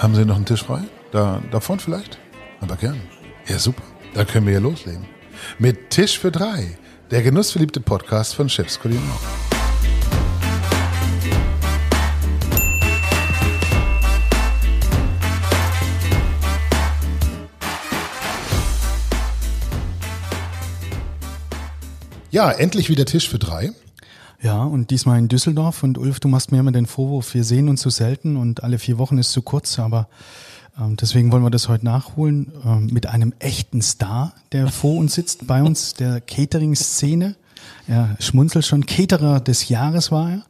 Haben Sie noch einen Tisch frei? Da, davon vielleicht? Aber gern. Ja, super. Dann können wir ja loslegen. Mit Tisch für drei. Der genussverliebte Podcast von Chefs Kulinar. Ja, endlich wieder Tisch für drei. Ja, und diesmal in Düsseldorf. Und Ulf, du machst mir immer den Vorwurf, wir sehen uns zu selten und alle vier Wochen ist zu kurz, aber ähm, deswegen wollen wir das heute nachholen ähm, mit einem echten Star, der vor uns sitzt, bei uns, der Catering-Szene. Er schmunzelt schon, Caterer des Jahres war er.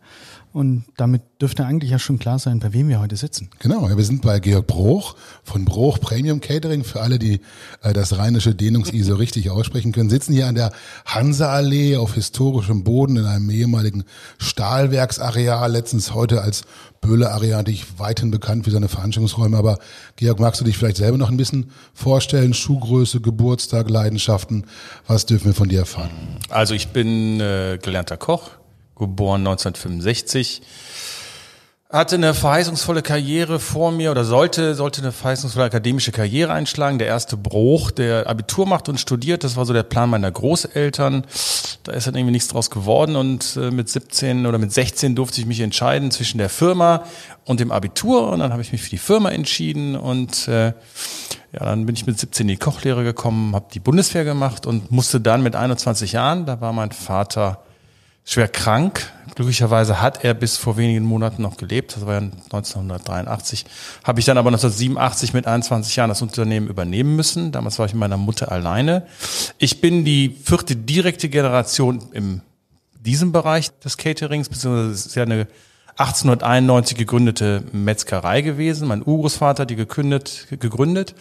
Und damit dürfte eigentlich ja schon klar sein, bei wem wir heute sitzen. Genau, ja, wir sind bei Georg Bruch von Bruch Premium Catering. Für alle, die äh, das rheinische Dehnungs-I so richtig aussprechen können, sitzen hier an der Hansa-Allee auf historischem Boden in einem ehemaligen Stahlwerksareal, letztens heute als Böhle-Areal, die ich weithin bekannt für seine Veranstaltungsräume. Aber Georg, magst du dich vielleicht selber noch ein bisschen vorstellen? Schuhgröße, Geburtstag, Leidenschaften, was dürfen wir von dir erfahren? Also ich bin äh, gelernter Koch, geboren 1965. Hatte eine verheißungsvolle Karriere vor mir oder sollte, sollte eine verheißungsvolle akademische Karriere einschlagen. Der erste Bruch, der Abitur macht und studiert, das war so der Plan meiner Großeltern. Da ist dann irgendwie nichts draus geworden und äh, mit 17 oder mit 16 durfte ich mich entscheiden zwischen der Firma und dem Abitur und dann habe ich mich für die Firma entschieden und äh, ja, dann bin ich mit 17 in die Kochlehre gekommen, habe die Bundeswehr gemacht und musste dann mit 21 Jahren, da war mein Vater schwer krank. Glücklicherweise hat er bis vor wenigen Monaten noch gelebt. Das war ja 1983. Habe ich dann aber 1987 mit 21 Jahren das Unternehmen übernehmen müssen. Damals war ich mit meiner Mutter alleine. Ich bin die vierte direkte Generation im diesem Bereich des Caterings, beziehungsweise es ist ja eine 1891 gegründete Metzgerei gewesen. Mein Urgroßvater hat die gekündet, gegründet.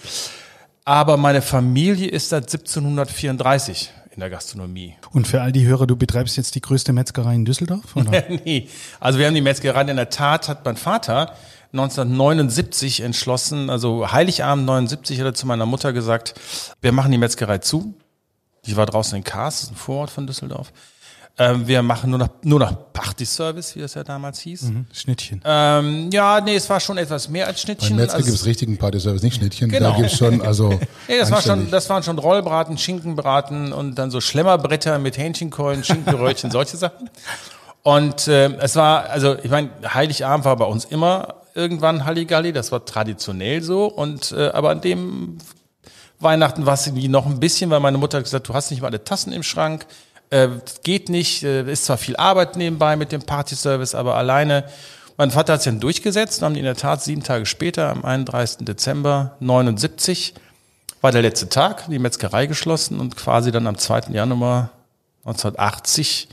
Aber meine Familie ist seit 1734 in der Gastronomie. Und für all die Hörer, du betreibst jetzt die größte Metzgerei in Düsseldorf? Oder? nee, also wir haben die Metzgerei in der Tat, hat mein Vater 1979 entschlossen, also Heiligabend 79 hat er zu meiner Mutter gesagt, wir machen die Metzgerei zu. Die war draußen in Kars, das ist ein Vorort von Düsseldorf. Ähm, wir machen nur noch, nur noch Party-Service, wie das ja damals hieß. Mhm, Schnittchen. Ähm, ja, nee, es war schon etwas mehr als Schnittchen. Bei Metzger Also- gibt es richtigen Party-Service, nicht Schnittchen. Genau. Da gibt's schon, also Nee, das, war schon, das waren schon Rollbraten, Schinkenbraten und dann so Schlemmerbretter mit Hähnchenkeulen, Schinkenröllchen, solche Sachen. Und äh, es war, also ich meine, Heiligabend war bei uns immer irgendwann Halligalli, das war traditionell so. Und äh, aber an dem Weihnachten war es irgendwie noch ein bisschen, weil meine Mutter hat gesagt, du hast nicht mal alle Tassen im Schrank. Äh, geht nicht, äh, ist zwar viel Arbeit nebenbei mit dem Party-Service, aber alleine. Mein Vater hat es dann durchgesetzt und haben in der Tat sieben Tage später, am 31. Dezember 79, war der letzte Tag, die Metzgerei geschlossen und quasi dann am 2. Januar 1980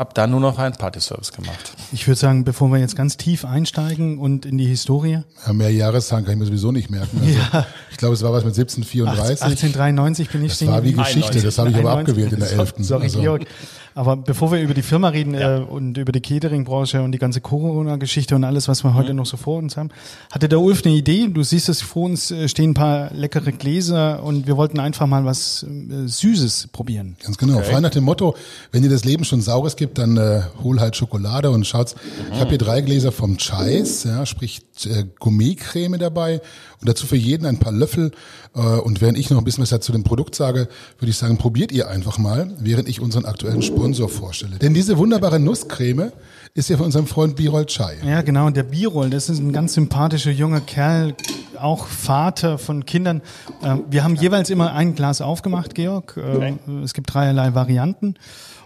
ab dann nur noch einen Party-Service gemacht. Ich würde sagen, bevor wir jetzt ganz tief einsteigen und in die Historie. Ja, mehr Jahreszahlen kann ich mir sowieso nicht merken. Also, Ja. Ich glaube, es war was mit 1734. 1893 bin ich Das war wie geblieben. Geschichte, das habe ich aber 91. abgewählt in der 11. Sorry, Also, Georg. Aber bevor wir über die Firma reden äh, und über die Catering-Branche und die ganze Corona-Geschichte und alles, was wir Mhm. heute noch so vor uns haben, hatte der Ulf eine Idee. Du siehst es vor uns äh, stehen ein paar leckere Gläser und wir wollten einfach mal was äh, Süßes probieren. Ganz genau. Frei nach dem Motto, wenn dir das Leben schon Saures gibt, dann äh, hol halt Schokolade und schaut's. Ich habe hier drei Gläser vom Chais, ja, sprich äh, Gourmetcreme dabei und dazu für jeden ein paar Löffel. Äh, und während ich noch ein bisschen was dazu dem Produkt sage, würde ich sagen, probiert ihr einfach mal, während ich unseren aktuellen Sponsor vorstelle. Denn diese wunderbare Nusscreme ist ja von unserem Freund Birol Chai. Ja, genau. Und der Birol, das ist ein ganz sympathischer junger Kerl, auch Vater von Kindern. Ähm, Wir haben jeweils immer ein Glas aufgemacht, Georg. Ähm, Es gibt dreierlei Varianten.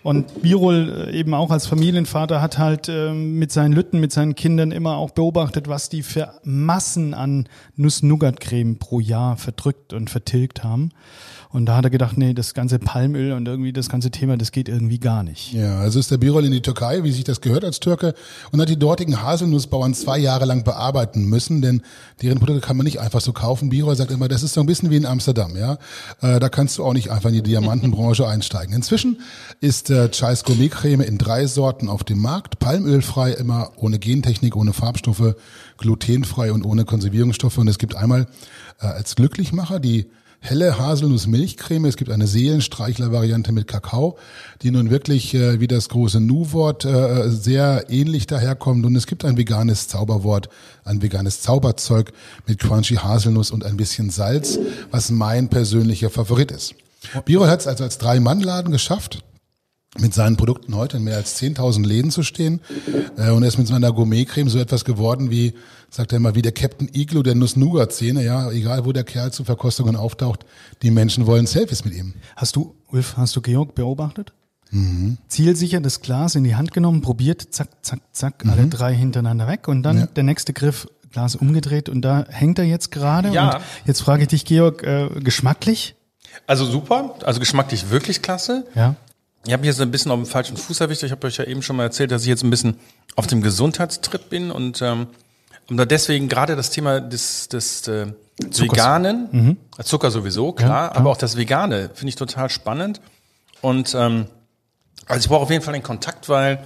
Und Birol äh, eben auch als Familienvater hat halt ähm, mit seinen Lütten, mit seinen Kindern immer auch beobachtet, was die für Massen an Nuss-Nougat-Creme pro Jahr verdrückt und vertilgt haben. Und da hat er gedacht, nee, das ganze Palmöl und irgendwie das ganze Thema, das geht irgendwie gar nicht. Ja, also ist der Birol in die Türkei, wie sich das gehört als Türke, und hat die dortigen Haselnussbauern zwei Jahre lang bearbeiten müssen, denn deren Produkte kann man nicht einfach so kaufen. Birol sagt immer, das ist so ein bisschen wie in Amsterdam, ja. Äh, da kannst du auch nicht einfach in die Diamantenbranche einsteigen. Inzwischen ist äh, Chais Gourmetcreme in drei Sorten auf dem Markt, palmölfrei, immer ohne Gentechnik, ohne Farbstoffe, glutenfrei und ohne Konservierungsstoffe. Und es gibt einmal äh, als Glücklichmacher die helle Haselnuss-Milchcreme. Es gibt eine Seelenstreichler-Variante mit Kakao, die nun wirklich äh, wie das große Nu-Wort äh, sehr ähnlich daherkommt. Und es gibt ein veganes Zauberwort, ein veganes Zauberzeug mit Crunchy Haselnuss und ein bisschen Salz, was mein persönlicher Favorit ist. Birol hat es also als Drei-Mann-Laden geschafft, mit seinen Produkten heute in mehr als 10.000 Läden zu stehen. Äh, und er ist mit seiner Gourmetcreme so etwas geworden wie, sagt er immer, wie der Captain Iglo der Nuss-Nougat-Szene. Ja, egal wo der Kerl zu Verkostungen auftaucht, die Menschen wollen Selfies mit ihm. Hast du, Ulf, hast du Georg beobachtet? Mhm. Zielsicher das Glas in die Hand genommen, probiert, zack, zack, zack, mhm. alle drei hintereinander weg und dann ja. der nächste Griff, Glas umgedreht und da hängt er jetzt gerade. Ja. Und jetzt frage ich dich, Georg, äh, geschmacklich? Also super, also geschmacklich wirklich klasse. Ja. Ich habe hier so ein bisschen auf dem falschen Fuß erwischt. Ich habe euch ja eben schon mal erzählt, dass ich jetzt ein bisschen auf dem Gesundheitstrip bin und ähm, und deswegen gerade das Thema des, des äh, Veganen, mhm. Zucker sowieso, klar, ja, aber auch das Vegane finde ich total spannend. Und ähm, also ich brauche auf jeden Fall den Kontakt, weil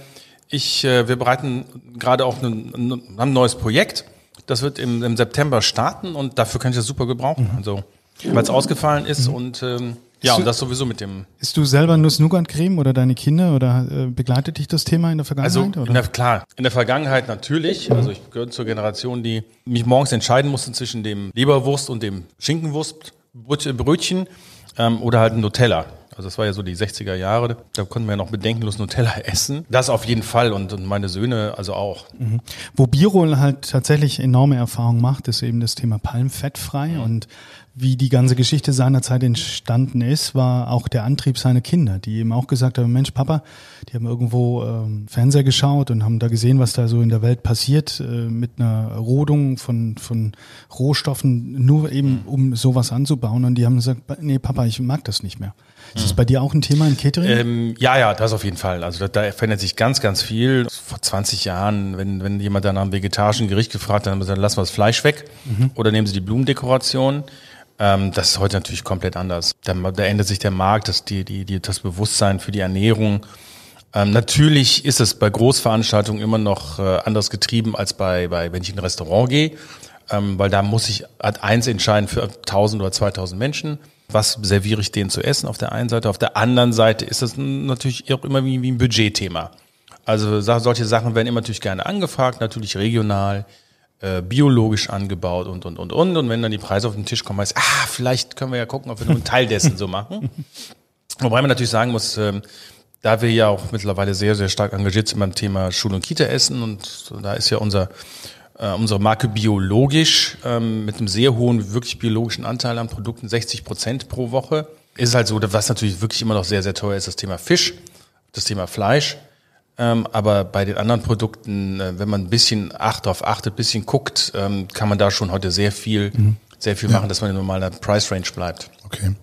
ich, äh, wir bereiten gerade auch ein, ein, ein neues Projekt. Das wird im, im September starten und dafür kann ich das super gebrauchen. Mhm. Also weil es ausgefallen ist mhm. und ähm, ja, und das sowieso mit dem. Ist du selber Nuss-Nougat-Creme oder deine Kinder oder äh, begleitet dich das Thema in der Vergangenheit? Also in der, klar, in der Vergangenheit natürlich. Also ich gehöre zur Generation, die mich morgens entscheiden musste zwischen dem Leberwurst und dem Schinkenwurstbrötchen ähm, oder halt ein Nutella. Also das war ja so die 60er Jahre. Da konnten wir ja noch bedenkenlos Nutella essen. Das auf jeden Fall und, und meine Söhne also auch. Mhm. Wo Birol halt tatsächlich enorme Erfahrung macht, ist eben das Thema Palmfettfrei mhm. und wie die ganze Geschichte seinerzeit entstanden ist, war auch der Antrieb seiner Kinder, die eben auch gesagt haben, Mensch, Papa, die haben irgendwo ähm, Fernseher geschaut und haben da gesehen, was da so in der Welt passiert, äh, mit einer Rodung von, von Rohstoffen, nur eben um sowas anzubauen. Und die haben gesagt, nee, Papa, ich mag das nicht mehr. Ist das bei dir auch ein Thema im Catering? Ähm, ja, ja, das auf jeden Fall. Also da, da verändert sich ganz, ganz viel. Vor 20 Jahren, wenn, wenn jemand dann nach einem vegetarischen Gericht gefragt hat, dann haben wir gesagt, lassen wir das Fleisch weg mhm. oder nehmen Sie die Blumendekoration. Ähm, das ist heute natürlich komplett anders. Da, da ändert sich der Markt, das, die, die, die, das Bewusstsein für die Ernährung. Ähm, natürlich ist es bei Großveranstaltungen immer noch äh, anders getrieben als bei, bei, wenn ich in ein Restaurant gehe, ähm, weil da muss ich ad eins entscheiden für 1000 oder 2000 Menschen. Was serviere ich denen zu essen auf der einen Seite? Auf der anderen Seite ist das natürlich auch immer wie, wie ein Budgetthema. Also solche Sachen werden immer natürlich gerne angefragt, natürlich regional äh, biologisch angebaut und, und, und, und. Und wenn dann die Preise auf den Tisch kommen, heißt, ah, vielleicht können wir ja gucken, ob wir nur einen Teil dessen so machen. Wobei man natürlich sagen muss, ähm, da wir ja auch mittlerweile sehr, sehr stark engagiert sind beim Thema Schul- und Kita-Essen und da ist ja unser, äh, unsere Marke biologisch ähm, mit einem sehr hohen, wirklich biologischen Anteil an Produkten, 60 Prozent pro Woche. Ist halt so, was natürlich wirklich immer noch sehr, sehr teuer ist, das Thema Fisch, das Thema Fleisch. Ähm, aber bei den anderen Produkten, äh, wenn man ein bisschen acht darauf achtet, ein bisschen guckt, ähm, kann man da schon heute sehr viel, mhm. sehr viel ja. machen, dass man in normaler Price Range bleibt. Okay.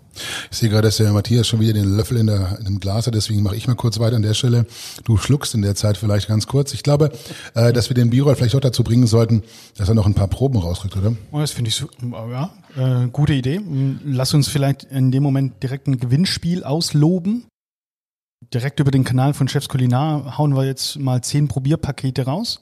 Ich sehe gerade, dass der Matthias schon wieder den Löffel in, der, in dem Glas hat, deswegen mache ich mal kurz weiter an der Stelle. Du schluckst in der Zeit vielleicht ganz kurz. Ich glaube, äh, dass wir den Birol vielleicht auch dazu bringen sollten, dass er noch ein paar Proben rausrückt, oder? Oh, das finde ich so, ja, äh, gute Idee. Lass uns vielleicht in dem Moment direkt ein Gewinnspiel ausloben. Direkt über den Kanal von Chefs Kulinar hauen wir jetzt mal zehn Probierpakete raus.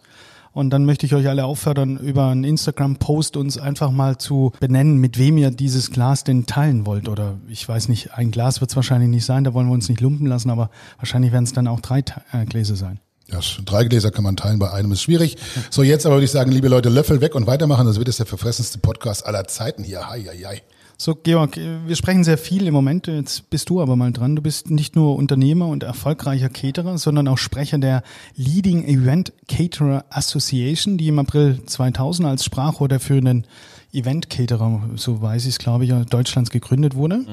Und dann möchte ich euch alle auffordern, über einen Instagram-Post uns einfach mal zu benennen, mit wem ihr dieses Glas denn teilen wollt. Oder ich weiß nicht, ein Glas wird es wahrscheinlich nicht sein, da wollen wir uns nicht lumpen lassen, aber wahrscheinlich werden es dann auch drei äh, Gläser sein. Ja, drei Gläser kann man teilen, bei einem ist schwierig. So, jetzt aber würde ich sagen, liebe Leute, Löffel weg und weitermachen. Das wird jetzt der verfressenste Podcast aller Zeiten hier. Hi, hi, hi. So, Georg, wir sprechen sehr viel im Moment. Jetzt bist du aber mal dran. Du bist nicht nur Unternehmer und erfolgreicher Caterer, sondern auch Sprecher der Leading Event Caterer Association, die im April 2000 als Sprachrohr der führenden Event Caterer, so weiß ich es, glaube ich, Deutschlands gegründet wurde. Mhm.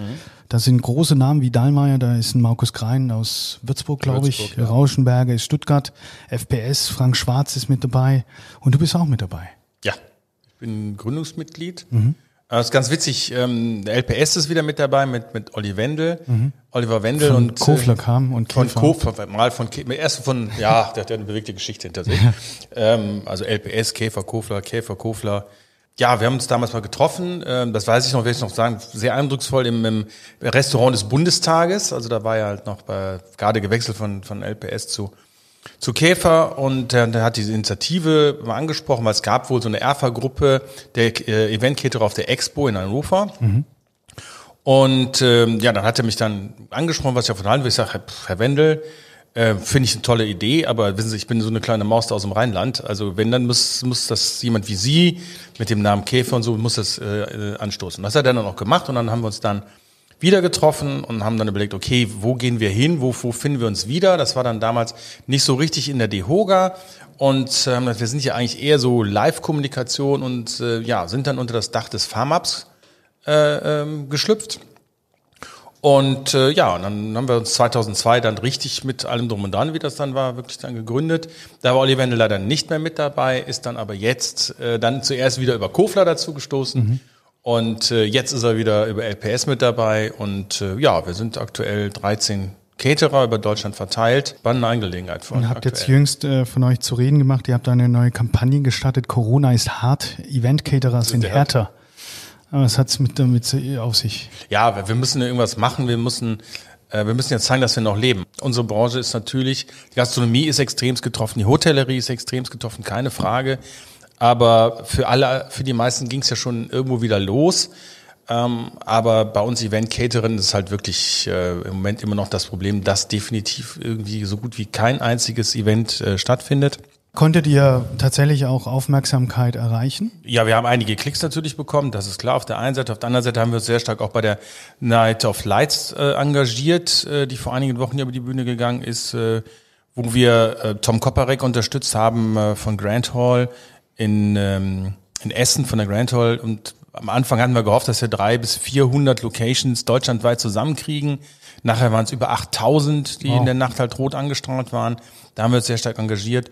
Da sind große Namen wie Dahlmeier, da ist ein Markus Grein aus Würzburg, glaube ich, ja. Rauschenberger ist Stuttgart, FPS, Frank Schwarz ist mit dabei und du bist auch mit dabei. Ja, ich bin Gründungsmitglied. Mhm das ist ganz witzig. Ähm, der LPS ist wieder mit dabei mit mit Olli Wendel, mhm. Oliver Wendel von und Kofler kam und Käfer. von Kofler mal von erst von ja, der hat ja eine bewegte Geschichte hinter sich. ähm, also LPS Käfer Kofler Käfer Kofler. Ja, wir haben uns damals mal getroffen. Ähm, das weiß ich noch, will ich noch sagen, sehr eindrucksvoll im, im Restaurant des Bundestages. Also da war er halt noch bei gerade gewechselt von von LPS zu zu Käfer und der, der hat diese Initiative mal angesprochen, weil es gab wohl so eine ERFA-Gruppe der äh, Event-Caterer auf der Expo in Hannover. Mhm. Und ähm, ja, dann hat er mich dann angesprochen, was ich davon halte. Ich sage, Herr, Wendel, äh, finde ich eine tolle Idee, aber wissen Sie, ich bin so eine kleine Maus da aus dem Rheinland. Also wenn, dann muss, muss das jemand wie Sie mit dem Namen Käfer und so, muss das äh, anstoßen. Das hat er dann auch gemacht und dann haben wir uns dann wieder getroffen und haben dann überlegt, okay, wo gehen wir hin, wo, wo finden wir uns wieder? Das war dann damals nicht so richtig in der DEHOGA und ähm, wir sind ja eigentlich eher so Live-Kommunikation und äh, ja, sind dann unter das Dach des Farmaps äh, ähm, geschlüpft. Und äh, ja, und dann haben wir uns 2002 dann richtig mit allem drum und dran, wie das dann war, wirklich dann gegründet. Da war Oliver Wendel leider nicht mehr mit dabei, ist dann aber jetzt äh, dann zuerst wieder über Kofler dazu gestoßen. Mhm. Und äh, jetzt ist er wieder über LPS mit dabei. Und äh, ja, wir sind aktuell 13 Caterer über Deutschland verteilt. Spannende Angelegenheit von. Und habt aktuell. jetzt jüngst äh, von euch zu reden gemacht. Ihr habt eine neue Kampagne gestartet. Corona ist hart. Event Caterer sind härter. Aber was hat's mit damit auf sich? Ja, wir müssen irgendwas machen. Wir müssen äh, wir müssen jetzt zeigen, dass wir noch leben. Unsere Branche ist natürlich, die Gastronomie ist extremst getroffen, die Hotellerie ist extremst getroffen, keine Frage. Aber für alle, für die meisten ging es ja schon irgendwo wieder los. Ähm, aber bei uns Event Catering ist halt wirklich äh, im Moment immer noch das Problem, dass definitiv irgendwie so gut wie kein einziges Event äh, stattfindet. Konntet ihr tatsächlich auch Aufmerksamkeit erreichen? Ja, wir haben einige Klicks natürlich bekommen, das ist klar auf der einen Seite. Auf der anderen Seite haben wir uns sehr stark auch bei der Night of Lights äh, engagiert, äh, die vor einigen Wochen über die Bühne gegangen ist, äh, wo wir äh, Tom Koparek unterstützt haben äh, von Grand Hall in, ähm, in Essen von der Grand Hall. Und am Anfang hatten wir gehofft, dass wir drei bis 400 Locations deutschlandweit zusammenkriegen. Nachher waren es über 8000, die wow. in der Nacht halt rot angestrahlt waren. Da haben wir uns sehr stark engagiert.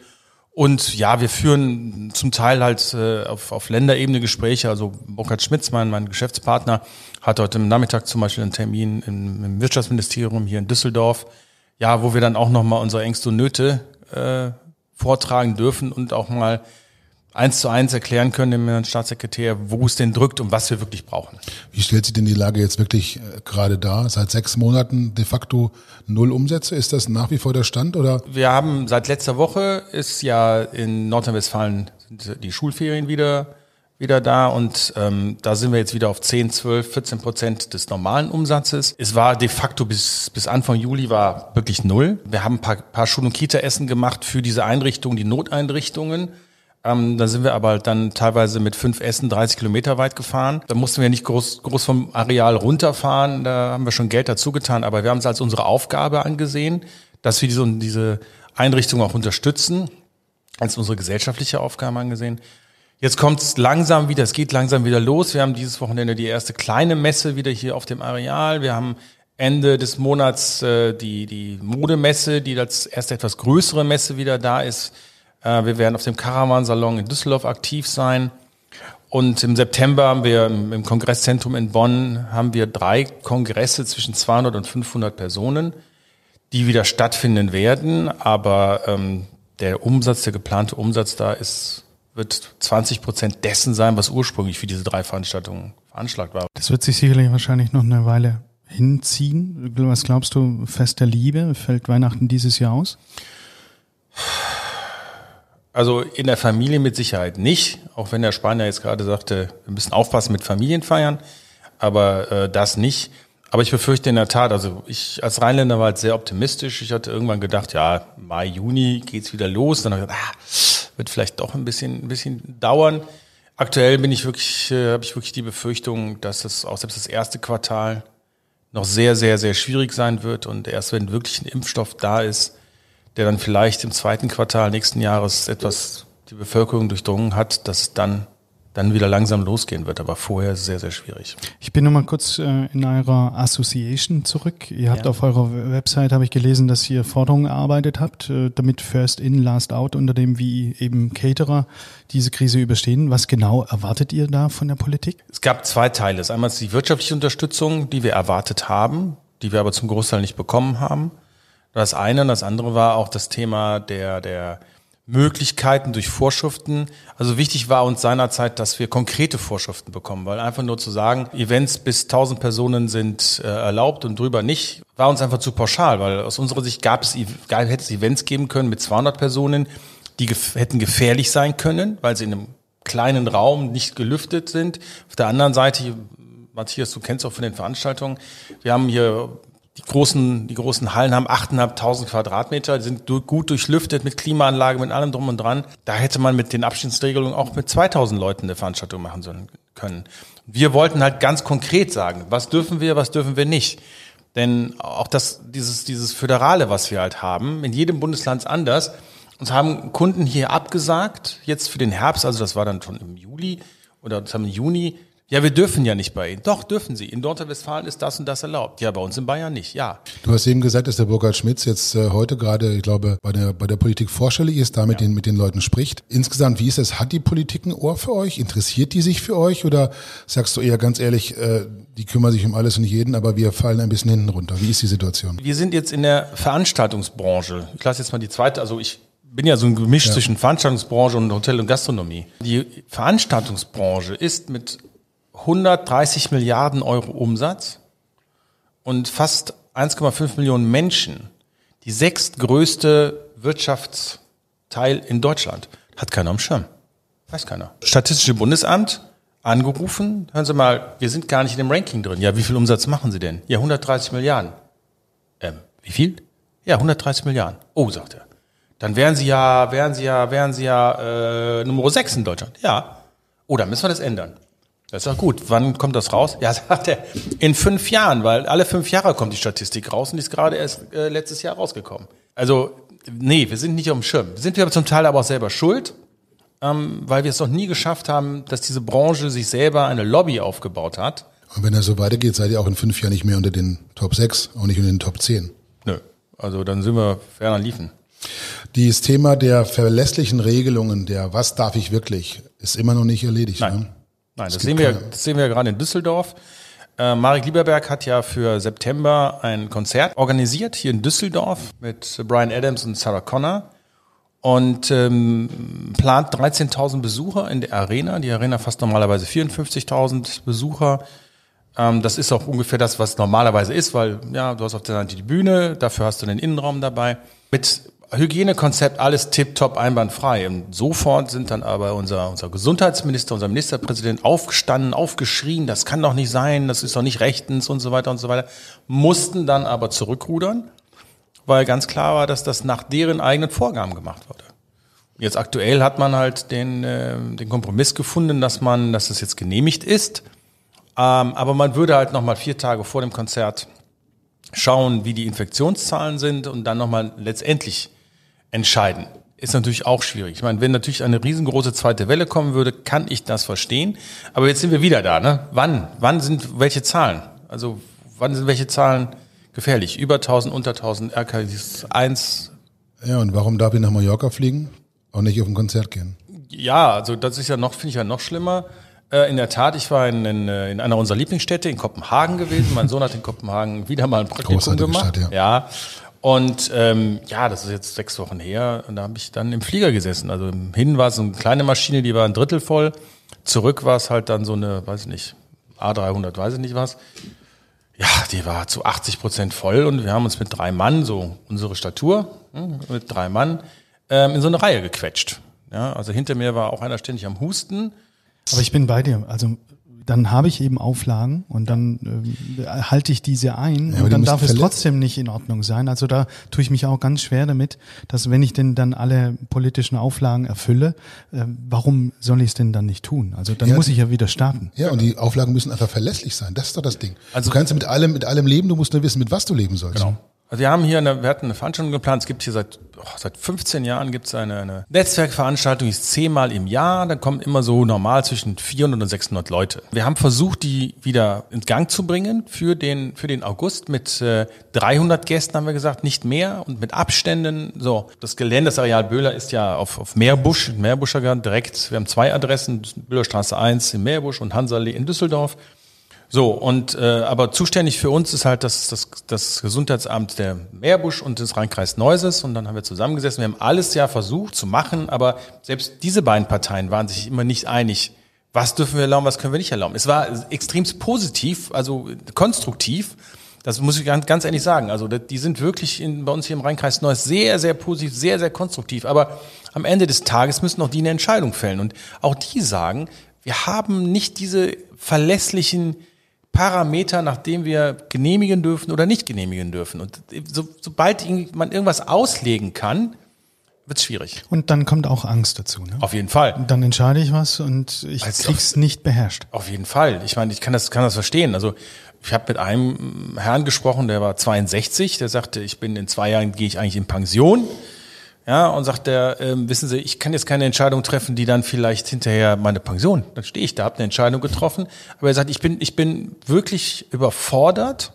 Und ja, wir führen zum Teil halt äh, auf, auf Länderebene Gespräche. Also Burkhard Schmitz, mein, mein Geschäftspartner, hat heute im Nachmittag zum Beispiel einen Termin im, im Wirtschaftsministerium hier in Düsseldorf. Ja, wo wir dann auch nochmal unsere Ängste und Nöte äh, vortragen dürfen und auch mal eins zu eins erklären können dem Herrn Staatssekretär, wo es denn drückt und was wir wirklich brauchen. Wie stellt sich denn die Lage jetzt wirklich äh, gerade dar? Seit sechs Monaten de facto null Umsätze. Ist das nach wie vor der Stand oder? Wir haben seit letzter Woche ist ja in Nordrhein-Westfalen die Schulferien wieder wieder da und ähm, da sind wir jetzt wieder auf 10, 12, 14 Prozent des normalen Umsatzes. Es war de facto bis, bis Anfang Juli war wirklich null. Wir haben ein paar, paar Schul- und Kita-Essen gemacht für diese Einrichtungen, die Noteinrichtungen. Ähm, da sind wir aber dann teilweise mit fünf Essen 30 Kilometer weit gefahren. Da mussten wir nicht groß, groß vom Areal runterfahren. Da haben wir schon Geld dazu getan. Aber wir haben es als unsere Aufgabe angesehen, dass wir diese, diese Einrichtung auch unterstützen. Als unsere gesellschaftliche Aufgabe angesehen. Jetzt kommt es langsam wieder, es geht langsam wieder los. Wir haben dieses Wochenende die erste kleine Messe wieder hier auf dem Areal. Wir haben Ende des Monats äh, die, die Modemesse, die als erste etwas größere Messe wieder da ist. Äh, wir werden auf dem Caravan-Salon in Düsseldorf aktiv sein. Und im September haben wir im Kongresszentrum in Bonn haben wir drei Kongresse zwischen 200 und 500 Personen, die wieder stattfinden werden. Aber ähm, der Umsatz, der geplante Umsatz da ist, wird 20 Prozent dessen sein, was ursprünglich für diese drei Veranstaltungen veranschlagt war. Das wird sich sicherlich wahrscheinlich noch eine Weile hinziehen. Was glaubst du, Fest der Liebe? Fällt Weihnachten dieses Jahr aus? Also in der Familie mit Sicherheit nicht, auch wenn der Spanier jetzt gerade sagte, wir müssen aufpassen mit Familienfeiern, aber äh, das nicht. Aber ich befürchte in der Tat, also ich als Rheinländer war halt sehr optimistisch. Ich hatte irgendwann gedacht, ja, Mai, Juni geht's wieder los. Dann habe ich gedacht, ah, wird vielleicht doch ein bisschen, ein bisschen dauern. Aktuell bin ich wirklich, äh, habe ich wirklich die Befürchtung, dass es auch selbst das erste Quartal noch sehr, sehr, sehr schwierig sein wird. Und erst wenn wirklich ein Impfstoff da ist, der dann vielleicht im zweiten Quartal nächsten Jahres etwas die Bevölkerung durchdrungen hat, dass dann dann wieder langsam losgehen wird, aber vorher ist es sehr, sehr schwierig. Ich bin nochmal kurz äh, in eurer Association zurück. Ihr habt ja. auf eurer Website, habe ich gelesen, dass ihr Forderungen erarbeitet habt, äh, damit First In, Last Out unter dem wie eben Caterer diese Krise überstehen. Was genau erwartet ihr da von der Politik? Es gab zwei Teile. Einmal die wirtschaftliche Unterstützung, die wir erwartet haben, die wir aber zum Großteil nicht bekommen haben. Das eine und das andere war auch das Thema der, der Möglichkeiten durch Vorschriften. Also wichtig war uns seinerzeit, dass wir konkrete Vorschriften bekommen, weil einfach nur zu sagen, Events bis 1000 Personen sind äh, erlaubt und drüber nicht, war uns einfach zu pauschal, weil aus unserer Sicht gab es, hätte es Events geben können mit 200 Personen, die gef hätten gefährlich sein können, weil sie in einem kleinen Raum nicht gelüftet sind. Auf der anderen Seite Matthias, du kennst auch von den Veranstaltungen. Wir haben hier die großen, die großen Hallen haben 8.500 Quadratmeter, sind gut durchlüftet mit Klimaanlage, mit allem drum und dran. Da hätte man mit den Abstandsregelungen auch mit 2000 Leuten eine Veranstaltung machen sollen können. Wir wollten halt ganz konkret sagen, was dürfen wir, was dürfen wir nicht. Denn auch das, dieses, dieses Föderale, was wir halt haben, in jedem Bundesland anders. Uns haben Kunden hier abgesagt, jetzt für den Herbst, also das war dann schon im Juli oder das im Juni, ja, wir dürfen ja nicht bei Ihnen. Doch, dürfen Sie. In Nordrhein-Westfalen ist das und das erlaubt. Ja, bei uns in Bayern nicht. Ja. Du hast eben gesagt, dass der Burkhard Schmitz jetzt äh, heute gerade, ich glaube, bei der, bei der Politik vorstellig ist, da mit, ja. den, mit den Leuten spricht. Insgesamt, wie ist das? Hat die Politik ein Ohr für euch? Interessiert die sich für euch? Oder sagst du eher ganz ehrlich, äh, die kümmern sich um alles und jeden, aber wir fallen ein bisschen hinten runter? Wie ist die Situation? Wir sind jetzt in der Veranstaltungsbranche. Ich lasse jetzt mal die zweite, also ich bin ja so ein Gemisch ja. zwischen Veranstaltungsbranche und Hotel- und Gastronomie. Die Veranstaltungsbranche ist mit 130 Milliarden Euro Umsatz und fast 1,5 Millionen Menschen die sechstgrößte Wirtschaftsteil in Deutschland. Hat keiner am Schirm. Weiß keiner. Statistische Bundesamt angerufen. Hören Sie mal, wir sind gar nicht in dem Ranking drin. Ja, wie viel Umsatz machen Sie denn? Ja, 130 Milliarden. Ähm, wie viel? Ja, 130 Milliarden. Oh, sagt er. Dann wären Sie ja, wären Sie ja, wären Sie ja äh, Nummer 6 in Deutschland. Ja. Oh, dann müssen wir das ändern. Das ist doch gut. Wann kommt das raus? Ja, sagt er, in fünf Jahren, weil alle fünf Jahre kommt die Statistik raus und die ist gerade erst äh, letztes Jahr rausgekommen. Also, nee, wir sind nicht auf dem Schirm. Sind wir aber zum Teil aber auch selber schuld, ähm, weil wir es noch nie geschafft haben, dass diese Branche sich selber eine Lobby aufgebaut hat. Und wenn das so weitergeht, seid ihr auch in fünf Jahren nicht mehr unter den Top 6, auch nicht unter den Top 10. Nö, also dann sind wir ferner liefen. Dieses Thema der verlässlichen Regelungen, der was darf ich wirklich, ist immer noch nicht erledigt. Nein. Ne? Nein, das sehen, wir, das sehen wir gerade in Düsseldorf. Äh, Marek Lieberberg hat ja für September ein Konzert organisiert hier in Düsseldorf mit Brian Adams und Sarah Connor und ähm, plant 13.000 Besucher in der Arena. Die Arena fasst normalerweise 54.000 Besucher. Ähm, das ist auch ungefähr das, was normalerweise ist, weil ja, du hast auf der Seite die Bühne, dafür hast du den Innenraum dabei. Mit Hygienekonzept alles tipptopp einwandfrei. Und sofort sind dann aber unser, unser Gesundheitsminister, unser Ministerpräsident aufgestanden, aufgeschrien, das kann doch nicht sein, das ist doch nicht rechtens und so weiter und so weiter. Mussten dann aber zurückrudern, weil ganz klar war, dass das nach deren eigenen Vorgaben gemacht wurde. Jetzt aktuell hat man halt den, äh, den Kompromiss gefunden, dass man, dass es jetzt genehmigt ist. Ähm, aber man würde halt nochmal vier Tage vor dem Konzert schauen, wie die Infektionszahlen sind und dann nochmal letztendlich entscheiden. Ist natürlich auch schwierig. Ich meine, wenn natürlich eine riesengroße zweite Welle kommen würde, kann ich das verstehen. Aber jetzt sind wir wieder da. Ne? Wann? Wann sind welche Zahlen? Also wann sind welche Zahlen gefährlich? Über 1000, unter 1000, RKIs 1. Ja, und warum darf ich nach Mallorca fliegen? Auch nicht auf ein Konzert gehen? Ja, also das ist ja noch, finde ich ja noch schlimmer. Äh, in der Tat, ich war in, in, äh, in einer unserer Lieblingsstädte in Kopenhagen gewesen. Mein Sohn hat in Kopenhagen wieder mal ein Praktikum Großartige gemacht. Stadt, ja. ja. Und ähm, ja, das ist jetzt sechs Wochen her. Und da habe ich dann im Flieger gesessen. Also hin war es eine kleine Maschine, die war ein Drittel voll. Zurück war es halt dann so eine, weiß ich nicht, A300, weiß ich nicht was. Ja, die war zu 80 Prozent voll und wir haben uns mit drei Mann, so unsere Statur, hm, mit drei Mann, ähm, in so eine Reihe gequetscht. Ja, also hinter mir war auch einer ständig am Husten. Aber ich bin bei dir. Also dann habe ich eben Auflagen und dann äh, halte ich diese ein ja, und dann darf es trotzdem nicht in Ordnung sein. Also da tue ich mich auch ganz schwer damit, dass wenn ich denn dann alle politischen Auflagen erfülle, äh, warum soll ich es denn dann nicht tun? Also dann ja, muss ich ja wieder starten. Ja, und die Auflagen müssen einfach verlässlich sein. Das ist doch das Ding. Also du kannst mit allem, mit allem leben, du musst nur wissen, mit was du leben sollst. Genau. Also wir haben hier eine, wir hatten eine Veranstaltung geplant. Es gibt hier seit, oh, seit 15 Jahren gibt es eine, eine Netzwerkveranstaltung, die ist zehnmal im Jahr. Da kommen immer so normal zwischen 400 und 600 Leute. Wir haben versucht, die wieder in Gang zu bringen für den, für den August mit äh, 300 Gästen, haben wir gesagt, nicht mehr und mit Abständen. So, das Gelände, das Areal Böhler ist ja auf, auf Meerbusch, Meerbuscher direkt. Wir haben zwei Adressen, Böhlerstraße 1 in Meerbusch und Hansalee in Düsseldorf. So, und äh, aber zuständig für uns ist halt das, das, das Gesundheitsamt der Meerbusch und des Rheinkreis Neuses. Und dann haben wir zusammengesessen. Wir haben alles ja versucht zu machen, aber selbst diese beiden Parteien waren sich immer nicht einig, was dürfen wir erlauben, was können wir nicht erlauben. Es war extremst positiv, also konstruktiv. Das muss ich ganz, ganz ehrlich sagen. Also die sind wirklich in, bei uns hier im Rheinkreis Neues sehr, sehr positiv, sehr, sehr konstruktiv. Aber am Ende des Tages müssen auch die eine Entscheidung fällen. Und auch die sagen, wir haben nicht diese verlässlichen Parameter, nach dem wir genehmigen dürfen oder nicht genehmigen dürfen. Und so, sobald man irgendwas auslegen kann, wird schwierig. Und dann kommt auch Angst dazu. Ne? Auf jeden Fall. Dann entscheide ich was und ich Also krieg's nicht beherrscht. Auf jeden Fall. Ich meine, ich kann das, kann das verstehen. Also ich habe mit einem Herrn gesprochen, der war 62, der sagte, ich bin in zwei Jahren gehe ich eigentlich in Pension. Ja, und sagt der, ähm, wissen Sie, ich kann jetzt keine Entscheidung treffen, die dann vielleicht hinterher meine Pension. Dann stehe ich da, habe eine Entscheidung getroffen. Aber er sagt, ich bin, ich bin wirklich überfordert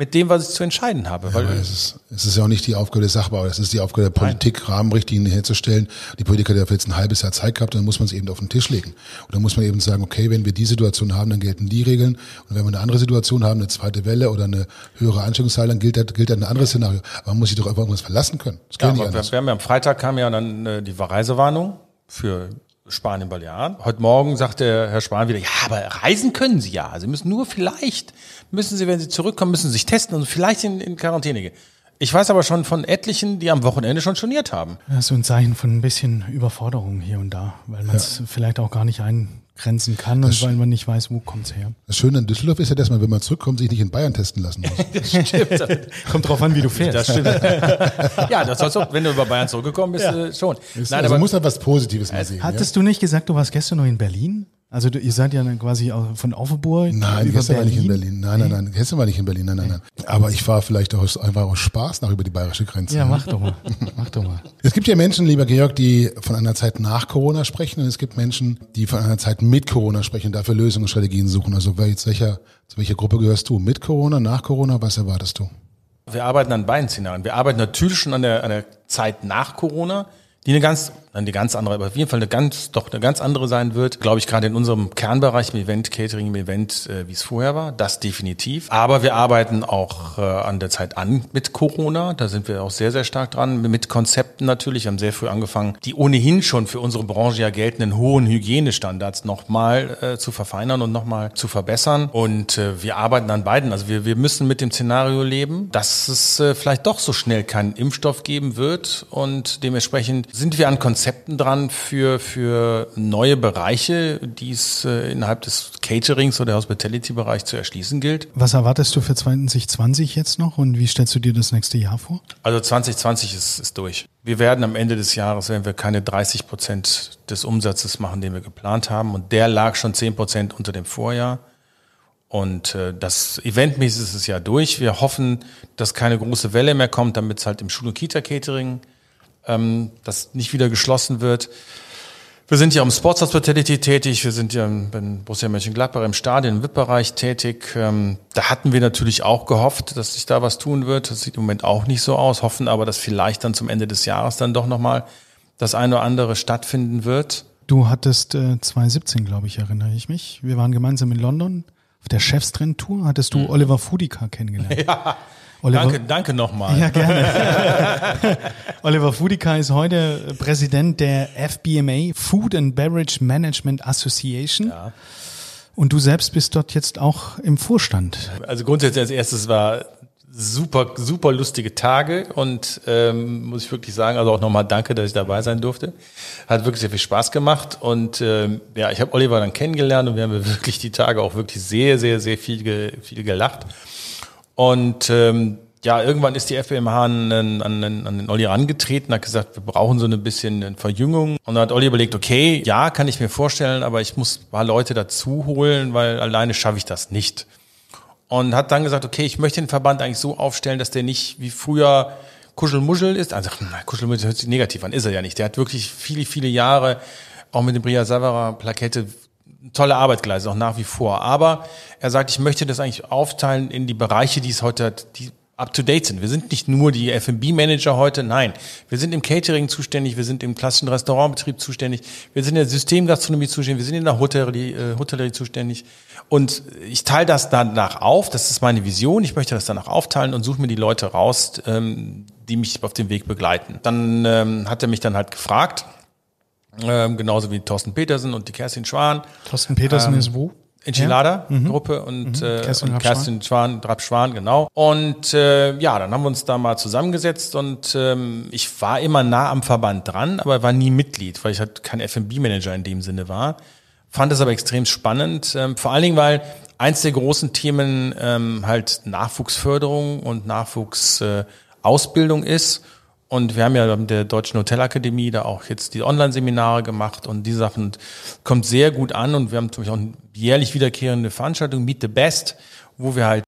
mit dem, was ich zu entscheiden habe. Weil Aber es ist, es ist ja auch nicht die Aufgabe des Sachbauers, es ist die Aufgabe der Politik, Rahmenrichtlinien herzustellen. Die Politiker, die haben jetzt ein halbes Jahr Zeit gehabt, dann muss man es eben auf den Tisch legen. Und dann muss man eben sagen, okay, wenn wir die Situation haben, dann gelten die Regeln. Und wenn wir eine andere Situation haben, eine zweite Welle oder eine höhere Einstellungszahl, dann gilt, halt- gilt halt ein anderes Szenario. Aber man muss sich doch auf irgendwas verlassen können. Das Ja, nicht aber wir, anders. wir haben ja am Freitag kam ja dann äh, die Reisewarnung für Spanien, Balearen. Heute Morgen sagte Herr Spahn wieder, ja, aber reisen können Sie ja. Sie müssen nur vielleicht, müssen Sie, wenn Sie zurückkommen, müssen Sie sich testen und vielleicht in, in Quarantäne gehen. Ich weiß aber schon von etlichen, die am Wochenende schon storniert haben. Ja, so ein Zeichen von ein bisschen Überforderung hier und da, weil man es vielleicht auch gar nicht eingrenzen kann und weil man nicht weiß, wo kommt's her. Das Schöne an Düsseldorf ist ja, dass man, wenn man zurückkommt, sich nicht in Bayern testen lassen muss. Kommt drauf an, wie du fährst. Das stimmt. ja, das sollst du, wenn du über Bayern zurückgekommen bist, äh, schon. Nein, also aber man muss halt was Positives mal sehen. Ja? Hattest du nicht gesagt, du warst gestern noch in Berlin? Also du, ihr seid ja dann quasi auch von Offenburg Nein, über gestern war Berlin. nicht in Berlin. Nein, nein, nein. Gestern war nicht in Berlin. Nein, nein, nein. Aber ich fahre vielleicht auch aus, einfach aus Spaß nach über die bayerische Grenze. Ja, mach doch mal. mach doch mal. Es gibt ja Menschen, lieber Georg, die von einer Zeit nach Corona sprechen und es gibt Menschen, die von einer Zeit mit Corona sprechen und dafür Lösungsstrategien suchen. Also wer jetzt welcher, zu welcher Gruppe gehörst du? Mit Corona, nach Corona? Was erwartest du? wir arbeiten an beiden Szenarien. Wir arbeiten natürlich schon an der, an der Zeit nach Corona, die eine ganz, eine ganz andere, aber auf jeden Fall eine ganz, doch eine ganz andere sein wird, glaube ich, gerade in unserem Kernbereich im Event, Catering, im Event, äh, wie es vorher war, das definitiv. Aber wir arbeiten auch äh, an der Zeit an mit Corona, da sind wir auch sehr, sehr stark dran, mit Konzepten natürlich, wir haben sehr früh angefangen, die ohnehin schon für unsere Branche ja geltenden hohen Hygienestandards nochmal äh, zu verfeinern und nochmal zu verbessern. Und äh, wir arbeiten an beiden. Also wir, wir müssen mit dem Szenario leben, dass es äh, vielleicht doch so schnell keinen Impfstoff geben wird und dementsprechend sind wir an Konzepten dran für, für neue Bereiche, die es äh, innerhalb des Caterings oder Hospitality-Bereich zu erschließen gilt. Was erwartest du für 2020 jetzt noch und wie stellst du dir das nächste Jahr vor? Also 2020 ist, ist durch. Wir werden am Ende des Jahres, wenn wir keine 30 Prozent des Umsatzes machen, den wir geplant haben, und der lag schon 10 Prozent unter dem Vorjahr. Und äh, das eventmäßig ist es ja durch. Wir hoffen, dass keine große Welle mehr kommt, damit es halt im Schul- und Kita-Catering ähm, das nicht wieder geschlossen wird. Wir sind ja im Sports Hospitality tätig, wir sind ja in Borussia Mönchengladbach im Stadion, im VIP-Bereich tätig. Ähm, da hatten wir natürlich auch gehofft, dass sich da was tun wird. Das sieht im Moment auch nicht so aus, hoffen aber, dass vielleicht dann zum Ende des Jahres dann doch nochmal das eine oder andere stattfinden wird. Du hattest äh, 2017, glaube ich, erinnere ich mich. Wir waren gemeinsam in London auf der Chefstrend-Tour. Hattest du Oliver Fudica kennengelernt? Ja, Oliver, danke, danke nochmal. Ja, gerne. Oliver Fudica ist heute Präsident der FBMA, Food and Beverage Management Association. Ja. Und du selbst bist dort jetzt auch im Vorstand. Also grundsätzlich als erstes war super, super lustige Tage und ähm, muss ich wirklich sagen, also auch nochmal danke, dass ich dabei sein durfte. Hat wirklich sehr viel Spaß gemacht und ähm, ja, ich habe Oliver dann kennengelernt und wir haben wirklich die Tage auch wirklich sehr, sehr, sehr viel, viel gelacht. Und ähm, ja, irgendwann ist die FBMH an, an, an, an den Olli herangetreten, hat gesagt, wir brauchen so ein bisschen Verjüngung. Und dann hat Olli überlegt, okay, ja, kann ich mir vorstellen, aber ich muss ein paar Leute dazu holen, weil alleine schaffe ich das nicht. Und hat dann gesagt, okay, ich möchte den Verband eigentlich so aufstellen, dass der nicht wie früher Kuschelmuschel ist. Also Kuschelmuschel hört sich negativ an, ist er ja nicht. Der hat wirklich viele, viele Jahre auch mit dem Bria Savara Plakette tolle Arbeit geleistet, auch nach wie vor. Aber er sagt, ich möchte das eigentlich aufteilen in die Bereiche, die es heute hat, die up to date sind. Wir sind nicht nur die F&B-Manager heute, nein. Wir sind im Catering zuständig, wir sind im klassischen Restaurantbetrieb zuständig, wir sind in der Systemgastronomie zuständig, wir sind in der Hotellerie, äh, Hotellerie zuständig. Und ich teile das danach auf, das ist meine Vision, ich möchte das danach aufteilen und suche mir die Leute raus, ähm, die mich auf dem Weg begleiten. Dann ähm, hat er mich dann halt gefragt, ähm, genauso wie Thorsten Petersen und die Kerstin Schwan. Thorsten Petersen Ähm, ist wo? Enchilada-Gruppe und, äh, Kerstin und Rapp Kerstin Schwan, Rapp Schwan, genau. Und äh, ja, dann haben wir uns da mal zusammengesetzt und ähm, ich war immer nah am Verband dran, aber war nie Mitglied, weil ich halt kein F&B-Manager in dem Sinne war. Fand es aber extrem spannend, ähm, vor allen Dingen, weil eins der großen Themen ähm, halt Nachwuchsförderung und Nachwuchsausbildung äh, ist. Und wir haben ja mit der Deutschen Hotelakademie da auch jetzt die Online-Seminare gemacht und die Sachen kommt sehr gut an. Und wir haben natürlich auch eine jährlich wiederkehrende Veranstaltung, Meet the Best, wo wir halt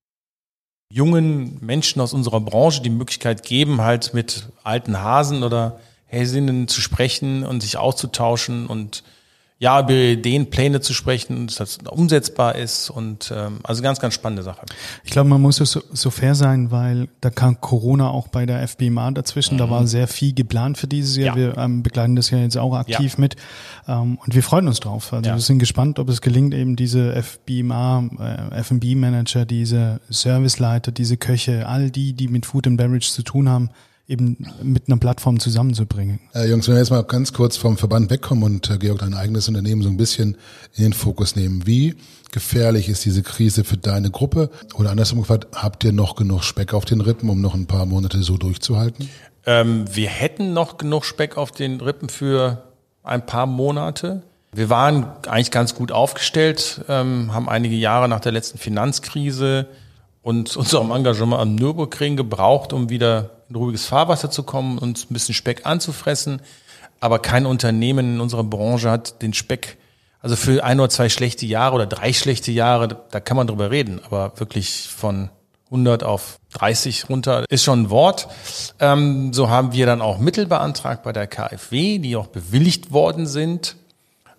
jungen Menschen aus unserer Branche die Möglichkeit geben, halt mit alten Hasen oder Häsinnen zu sprechen und sich auszutauschen und ja, über Ideen, Pläne zu sprechen, dass das umsetzbar ist und ähm, also ganz, ganz spannende Sache. Ich glaube, man muss so, so fair sein, weil da kam Corona auch bei der FBMA dazwischen. Mhm. Da war sehr viel geplant für dieses Jahr. Ja. Wir ähm, begleiten das ja jetzt auch aktiv ja. mit ähm, und wir freuen uns drauf. Also ja. wir sind gespannt, ob es gelingt, eben diese FBMA, äh, F&B Manager, diese Serviceleiter, diese Köche, all die, die mit Food and Beverage zu tun haben, eben mit einer Plattform zusammenzubringen. Äh, Jungs, wenn wir jetzt mal ganz kurz vom Verband wegkommen und äh, Georg dein eigenes Unternehmen so ein bisschen in den Fokus nehmen. Wie gefährlich ist diese Krise für deine Gruppe? Oder andersrum gefragt, habt ihr noch genug Speck auf den Rippen, um noch ein paar Monate so durchzuhalten? Ähm, wir hätten noch genug Speck auf den Rippen für ein paar Monate. Wir waren eigentlich ganz gut aufgestellt, ähm, haben einige Jahre nach der letzten Finanzkrise und unserem Engagement am Nürburgring gebraucht, um wieder in ruhiges Fahrwasser zu kommen und ein bisschen Speck anzufressen. Aber kein Unternehmen in unserer Branche hat den Speck, also für ein oder zwei schlechte Jahre oder drei schlechte Jahre, da kann man drüber reden, aber wirklich von 100 auf 30 runter ist schon ein Wort. Ähm, so haben wir dann auch Mittel beantragt bei der KfW, die auch bewilligt worden sind.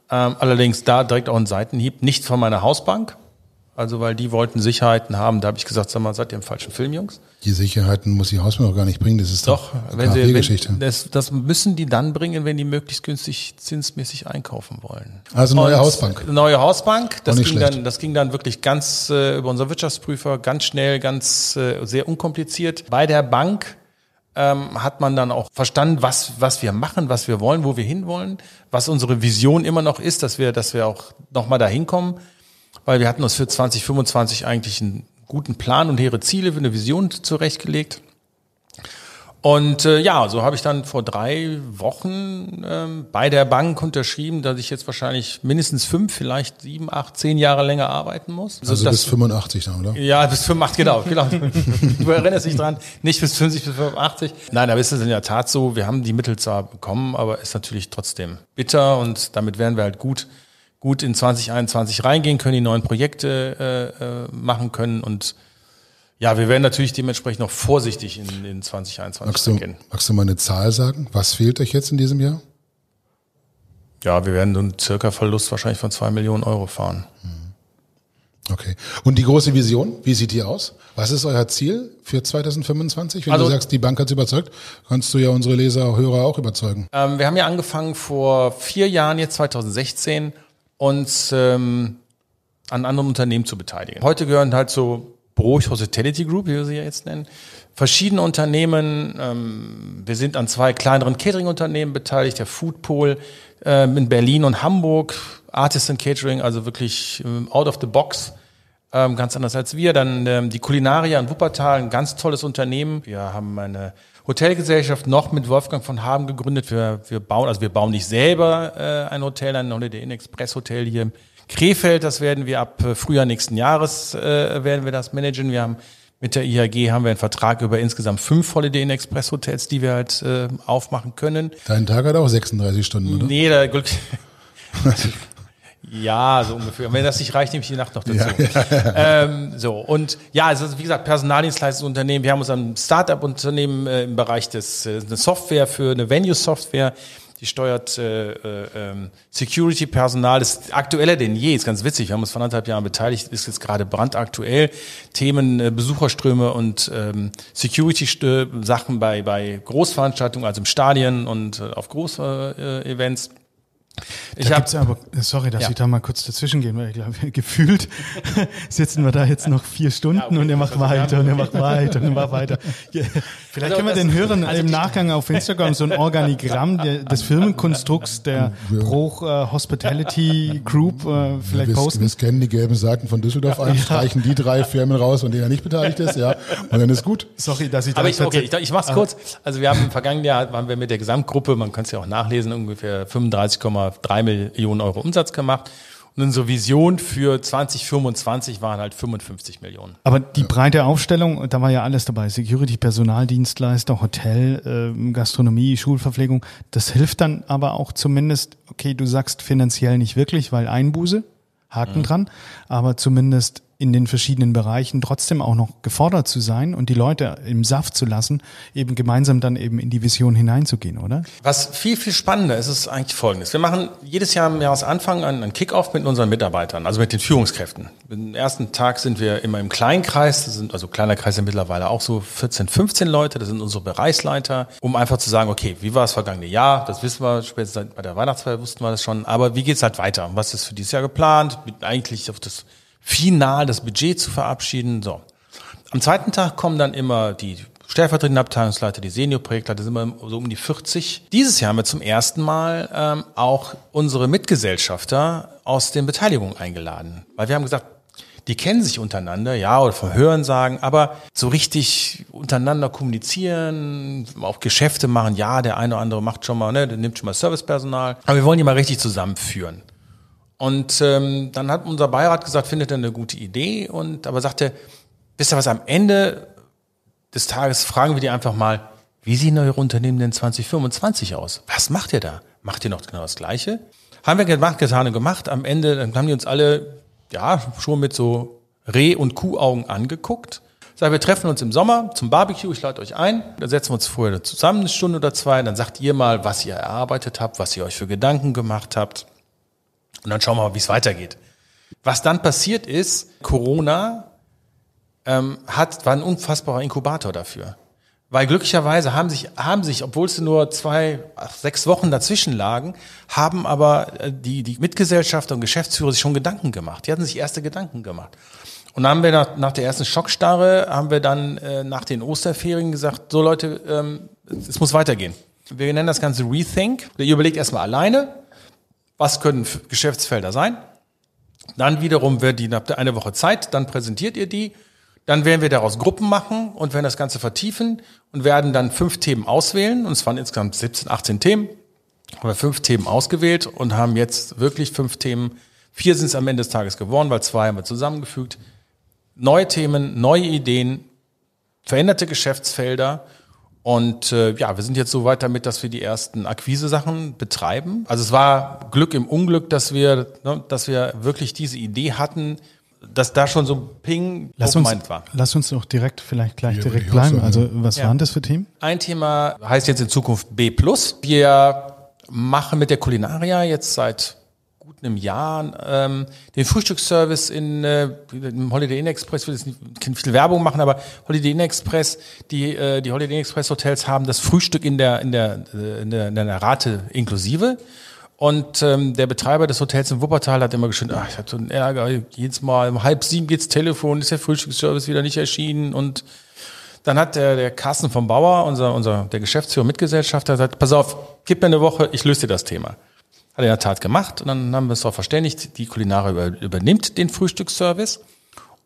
Ähm, allerdings da direkt auch ein Seitenhieb, nicht von meiner Hausbank, also weil die wollten Sicherheiten haben. Da habe ich gesagt, sag mal, seid ihr im falschen Film, Jungs? Die Sicherheiten muss die Hausbank auch gar nicht bringen. Das ist doch, doch wenn sie, wenn, das, das müssen die dann bringen, wenn die möglichst günstig zinsmäßig einkaufen wollen. Also neue Und Hausbank. Neue Hausbank. Das ging dann, das ging dann wirklich ganz äh, über unser Wirtschaftsprüfer, ganz schnell, ganz äh, sehr unkompliziert. Bei der Bank ähm, hat man dann auch verstanden, was, was wir machen, was wir wollen, wo wir hinwollen, was unsere Vision immer noch ist, dass wir, dass wir auch nochmal dahin kommen weil wir hatten uns für 2025 eigentlich einen guten Plan und hehre Ziele für eine Vision zurechtgelegt. Und äh, ja, so habe ich dann vor drei Wochen ähm, bei der Bank unterschrieben, dass ich jetzt wahrscheinlich mindestens fünf, vielleicht sieben, acht, zehn Jahre länger arbeiten muss. Also, also bis 85 dann, oder? Ja, bis 85, genau. genau. du erinnerst dich dran, nicht bis 50, bis 85. Nein, aber ist es in der Tat so, wir haben die Mittel zwar bekommen, aber ist natürlich trotzdem bitter und damit werden wir halt gut gut in 2021 reingehen können, die neuen Projekte äh, äh, machen können und ja, wir werden natürlich dementsprechend noch vorsichtig in, in 2021 magst du, beginnen. Magst du mal eine Zahl sagen? Was fehlt euch jetzt in diesem Jahr? Ja, wir werden einen circa Verlust wahrscheinlich von zwei Millionen Euro fahren. Mhm. Okay. Und die große Vision, wie sieht die aus? Was ist euer Ziel für 2025? Wenn also, du sagst, die Bank hat überzeugt, kannst du ja unsere Leser, Hörer auch überzeugen. Ähm, wir haben ja angefangen vor vier Jahren, jetzt 2016, uns ähm, an anderen Unternehmen zu beteiligen. Heute gehören halt so Broch Hospitality Group, wie wir sie ja jetzt nennen, verschiedene Unternehmen. Ähm, wir sind an zwei kleineren Catering-Unternehmen beteiligt, der Foodpol ähm, in Berlin und Hamburg, Artisan Catering, also wirklich ähm, out of the box, ähm, ganz anders als wir. Dann ähm, die Kulinaria in Wuppertal, ein ganz tolles Unternehmen. Wir haben eine Hotelgesellschaft noch mit Wolfgang von Haben gegründet. Wir, wir bauen, also wir bauen nicht selber äh, ein Hotel, ein Holiday Inn Express Hotel hier im Krefeld. Das werden wir ab äh, Frühjahr nächsten Jahres äh, werden wir das managen. Wir haben mit der IHG haben wir einen Vertrag über insgesamt fünf Holiday Inn Express Hotels, die wir halt äh, aufmachen können. Dein Tag hat auch 36 Stunden, oder? Nee, da Glück. Ja, so ungefähr. Wenn das nicht reicht, nehme ich die Nacht noch dazu. Ja, Ähm, so, und ja, also wie gesagt, Personaldienstleistungsunternehmen. Wir haben uns ein Startup-Unternehmen äh, im Bereich des äh, eine Software für eine Venue-Software. Die steuert äh, äh, ähm, Security-Personal. ist aktueller denn je. Ist ganz witzig. Wir haben uns vor anderthalb Jahren beteiligt. Ist jetzt gerade brandaktuell. Themen äh, Besucherströme und ähm, Security-Sachen bei bei Großveranstaltungen, also im Stadien und äh, auf Großevents. Äh, ich habe aber, sorry, dass ja. ich da mal kurz dazwischen gehen, weil ich glaube, gefühlt sitzen wir da jetzt noch vier Stunden ja, okay, und er macht weiter und er macht weiter und er macht weiter. Ja, vielleicht also, können wir den Hörern also im Nachgang auf Instagram so ein Organigramm der, des Firmenkonstrukts der Bruch äh, Hospitality Group äh, vielleicht wir, posten. Wir scannen die gelben Seiten von Düsseldorf ein, streichen die drei Firmen raus, an denen er nicht beteiligt ist, ja, und dann ist gut. Sorry, dass ich da Aber ich, okay, ich, ich mach's kurz. Also wir haben im vergangenen Jahr waren wir mit der Gesamtgruppe, man kann es ja auch nachlesen, ungefähr 35, 3 Millionen Euro Umsatz gemacht. Und unsere Vision für 2025 waren halt 55 Millionen. Aber die breite Aufstellung, da war ja alles dabei. Security, Personaldienstleister, Hotel, äh, Gastronomie, Schulverpflegung. Das hilft dann aber auch zumindest, okay, du sagst finanziell nicht wirklich, weil Einbuße, Haken mhm. dran, aber zumindest in den verschiedenen Bereichen trotzdem auch noch gefordert zu sein und die Leute im Saft zu lassen, eben gemeinsam dann eben in die Vision hineinzugehen, oder? Was viel, viel spannender ist, ist eigentlich Folgendes. Wir machen jedes Jahr am Jahresanfang einen Kickoff mit unseren Mitarbeitern, also mit den Führungskräften. Am ersten Tag sind wir immer im Kleinkreis, das sind also kleiner Kreis sind mittlerweile auch so 14, 15 Leute, das sind unsere Bereichsleiter, um einfach zu sagen, okay, wie war das vergangene Jahr? Das wissen wir, spätestens bei der Weihnachtsfeier wussten wir das schon, aber wie geht's halt weiter? Was ist für dieses Jahr geplant? Eigentlich auf das final das Budget zu verabschieden. So. Am zweiten Tag kommen dann immer die stellvertretenden Abteilungsleiter, die Seniorprojektleiter, sind immer so um die 40. Dieses Jahr haben wir zum ersten Mal ähm, auch unsere Mitgesellschafter aus den Beteiligungen eingeladen. Weil wir haben gesagt, die kennen sich untereinander, ja, oder vom Hören sagen, aber so richtig untereinander kommunizieren, auch Geschäfte machen, ja, der eine oder andere macht schon mal, ne, der nimmt schon mal Servicepersonal. Aber wir wollen die mal richtig zusammenführen. Und ähm, dann hat unser Beirat gesagt, findet er eine gute Idee und aber sagte, wisst ihr was, am Ende des Tages fragen wir die einfach mal, wie sehen eure Unternehmen denn 2025 aus? Was macht ihr da? Macht ihr noch genau das Gleiche? Haben wir gemacht, getan und gemacht. Am Ende dann haben die uns alle, ja, schon mit so Reh- und Kuhaugen angeguckt. Sagen, wir treffen uns im Sommer zum Barbecue, ich lade euch ein. Dann setzen wir uns vorher zusammen, eine Stunde oder zwei. Dann sagt ihr mal, was ihr erarbeitet habt, was ihr euch für Gedanken gemacht habt. Und dann schauen wir mal, wie es weitergeht. Was dann passiert ist, Corona ähm, hat, war ein unfassbarer Inkubator dafür. Weil glücklicherweise haben sich, haben sich, obwohl es nur zwei, ach, sechs Wochen dazwischen lagen, haben aber äh, die, die Mitgesellschafter und Geschäftsführer sich schon Gedanken gemacht. Die hatten sich erste Gedanken gemacht. Und dann haben wir nach, nach der ersten Schockstarre, haben wir dann äh, nach den Osterferien gesagt, so Leute, ähm, es muss weitergehen. Wir nennen das Ganze Rethink. Ihr überlegt erstmal alleine, was können Geschäftsfelder sein? Dann wiederum wird die nach eine Woche Zeit, dann präsentiert ihr die. Dann werden wir daraus Gruppen machen und werden das Ganze vertiefen und werden dann fünf Themen auswählen. Und es waren insgesamt 17, 18 Themen. Haben wir fünf Themen ausgewählt und haben jetzt wirklich fünf Themen. Vier sind es am Ende des Tages geworden, weil zwei haben wir zusammengefügt. Neue Themen, neue Ideen, veränderte Geschäftsfelder und äh, ja, wir sind jetzt so weit damit, dass wir die ersten Akquise-Sachen betreiben. Also es war Glück im Unglück, dass wir, ne, dass wir wirklich diese Idee hatten, dass da schon so Ping lass uns, war. Lass uns doch direkt vielleicht gleich ja, direkt bleiben. Also was ja. waren das für Themen? Ein Thema heißt jetzt in Zukunft B+. Wir machen mit der Kulinaria jetzt seit gut einem Jahr ähm, den Frühstücksservice in äh, im Holiday Inn Express, ich will jetzt nicht viel Werbung machen, aber Holiday Inn Express, die, äh, die Holiday Inn Express Hotels haben das Frühstück in der, in der, äh, in der, in der Rate inklusive. Und ähm, der Betreiber des Hotels in Wuppertal hat immer geschrieben, ach, ich habe so einen Ärger, jedes Mal um halb sieben geht's Telefon, ist der Frühstücksservice wieder nicht erschienen und dann hat der, der Carsten vom Bauer, unser, unser, der Geschäftsführer, Mitgesellschafter, gesagt, pass auf, gib mir eine Woche, ich löse dir das Thema. Hat er in der Tat gemacht und dann haben wir uns darauf verständigt, die Kulinare über, übernimmt den Frühstücksservice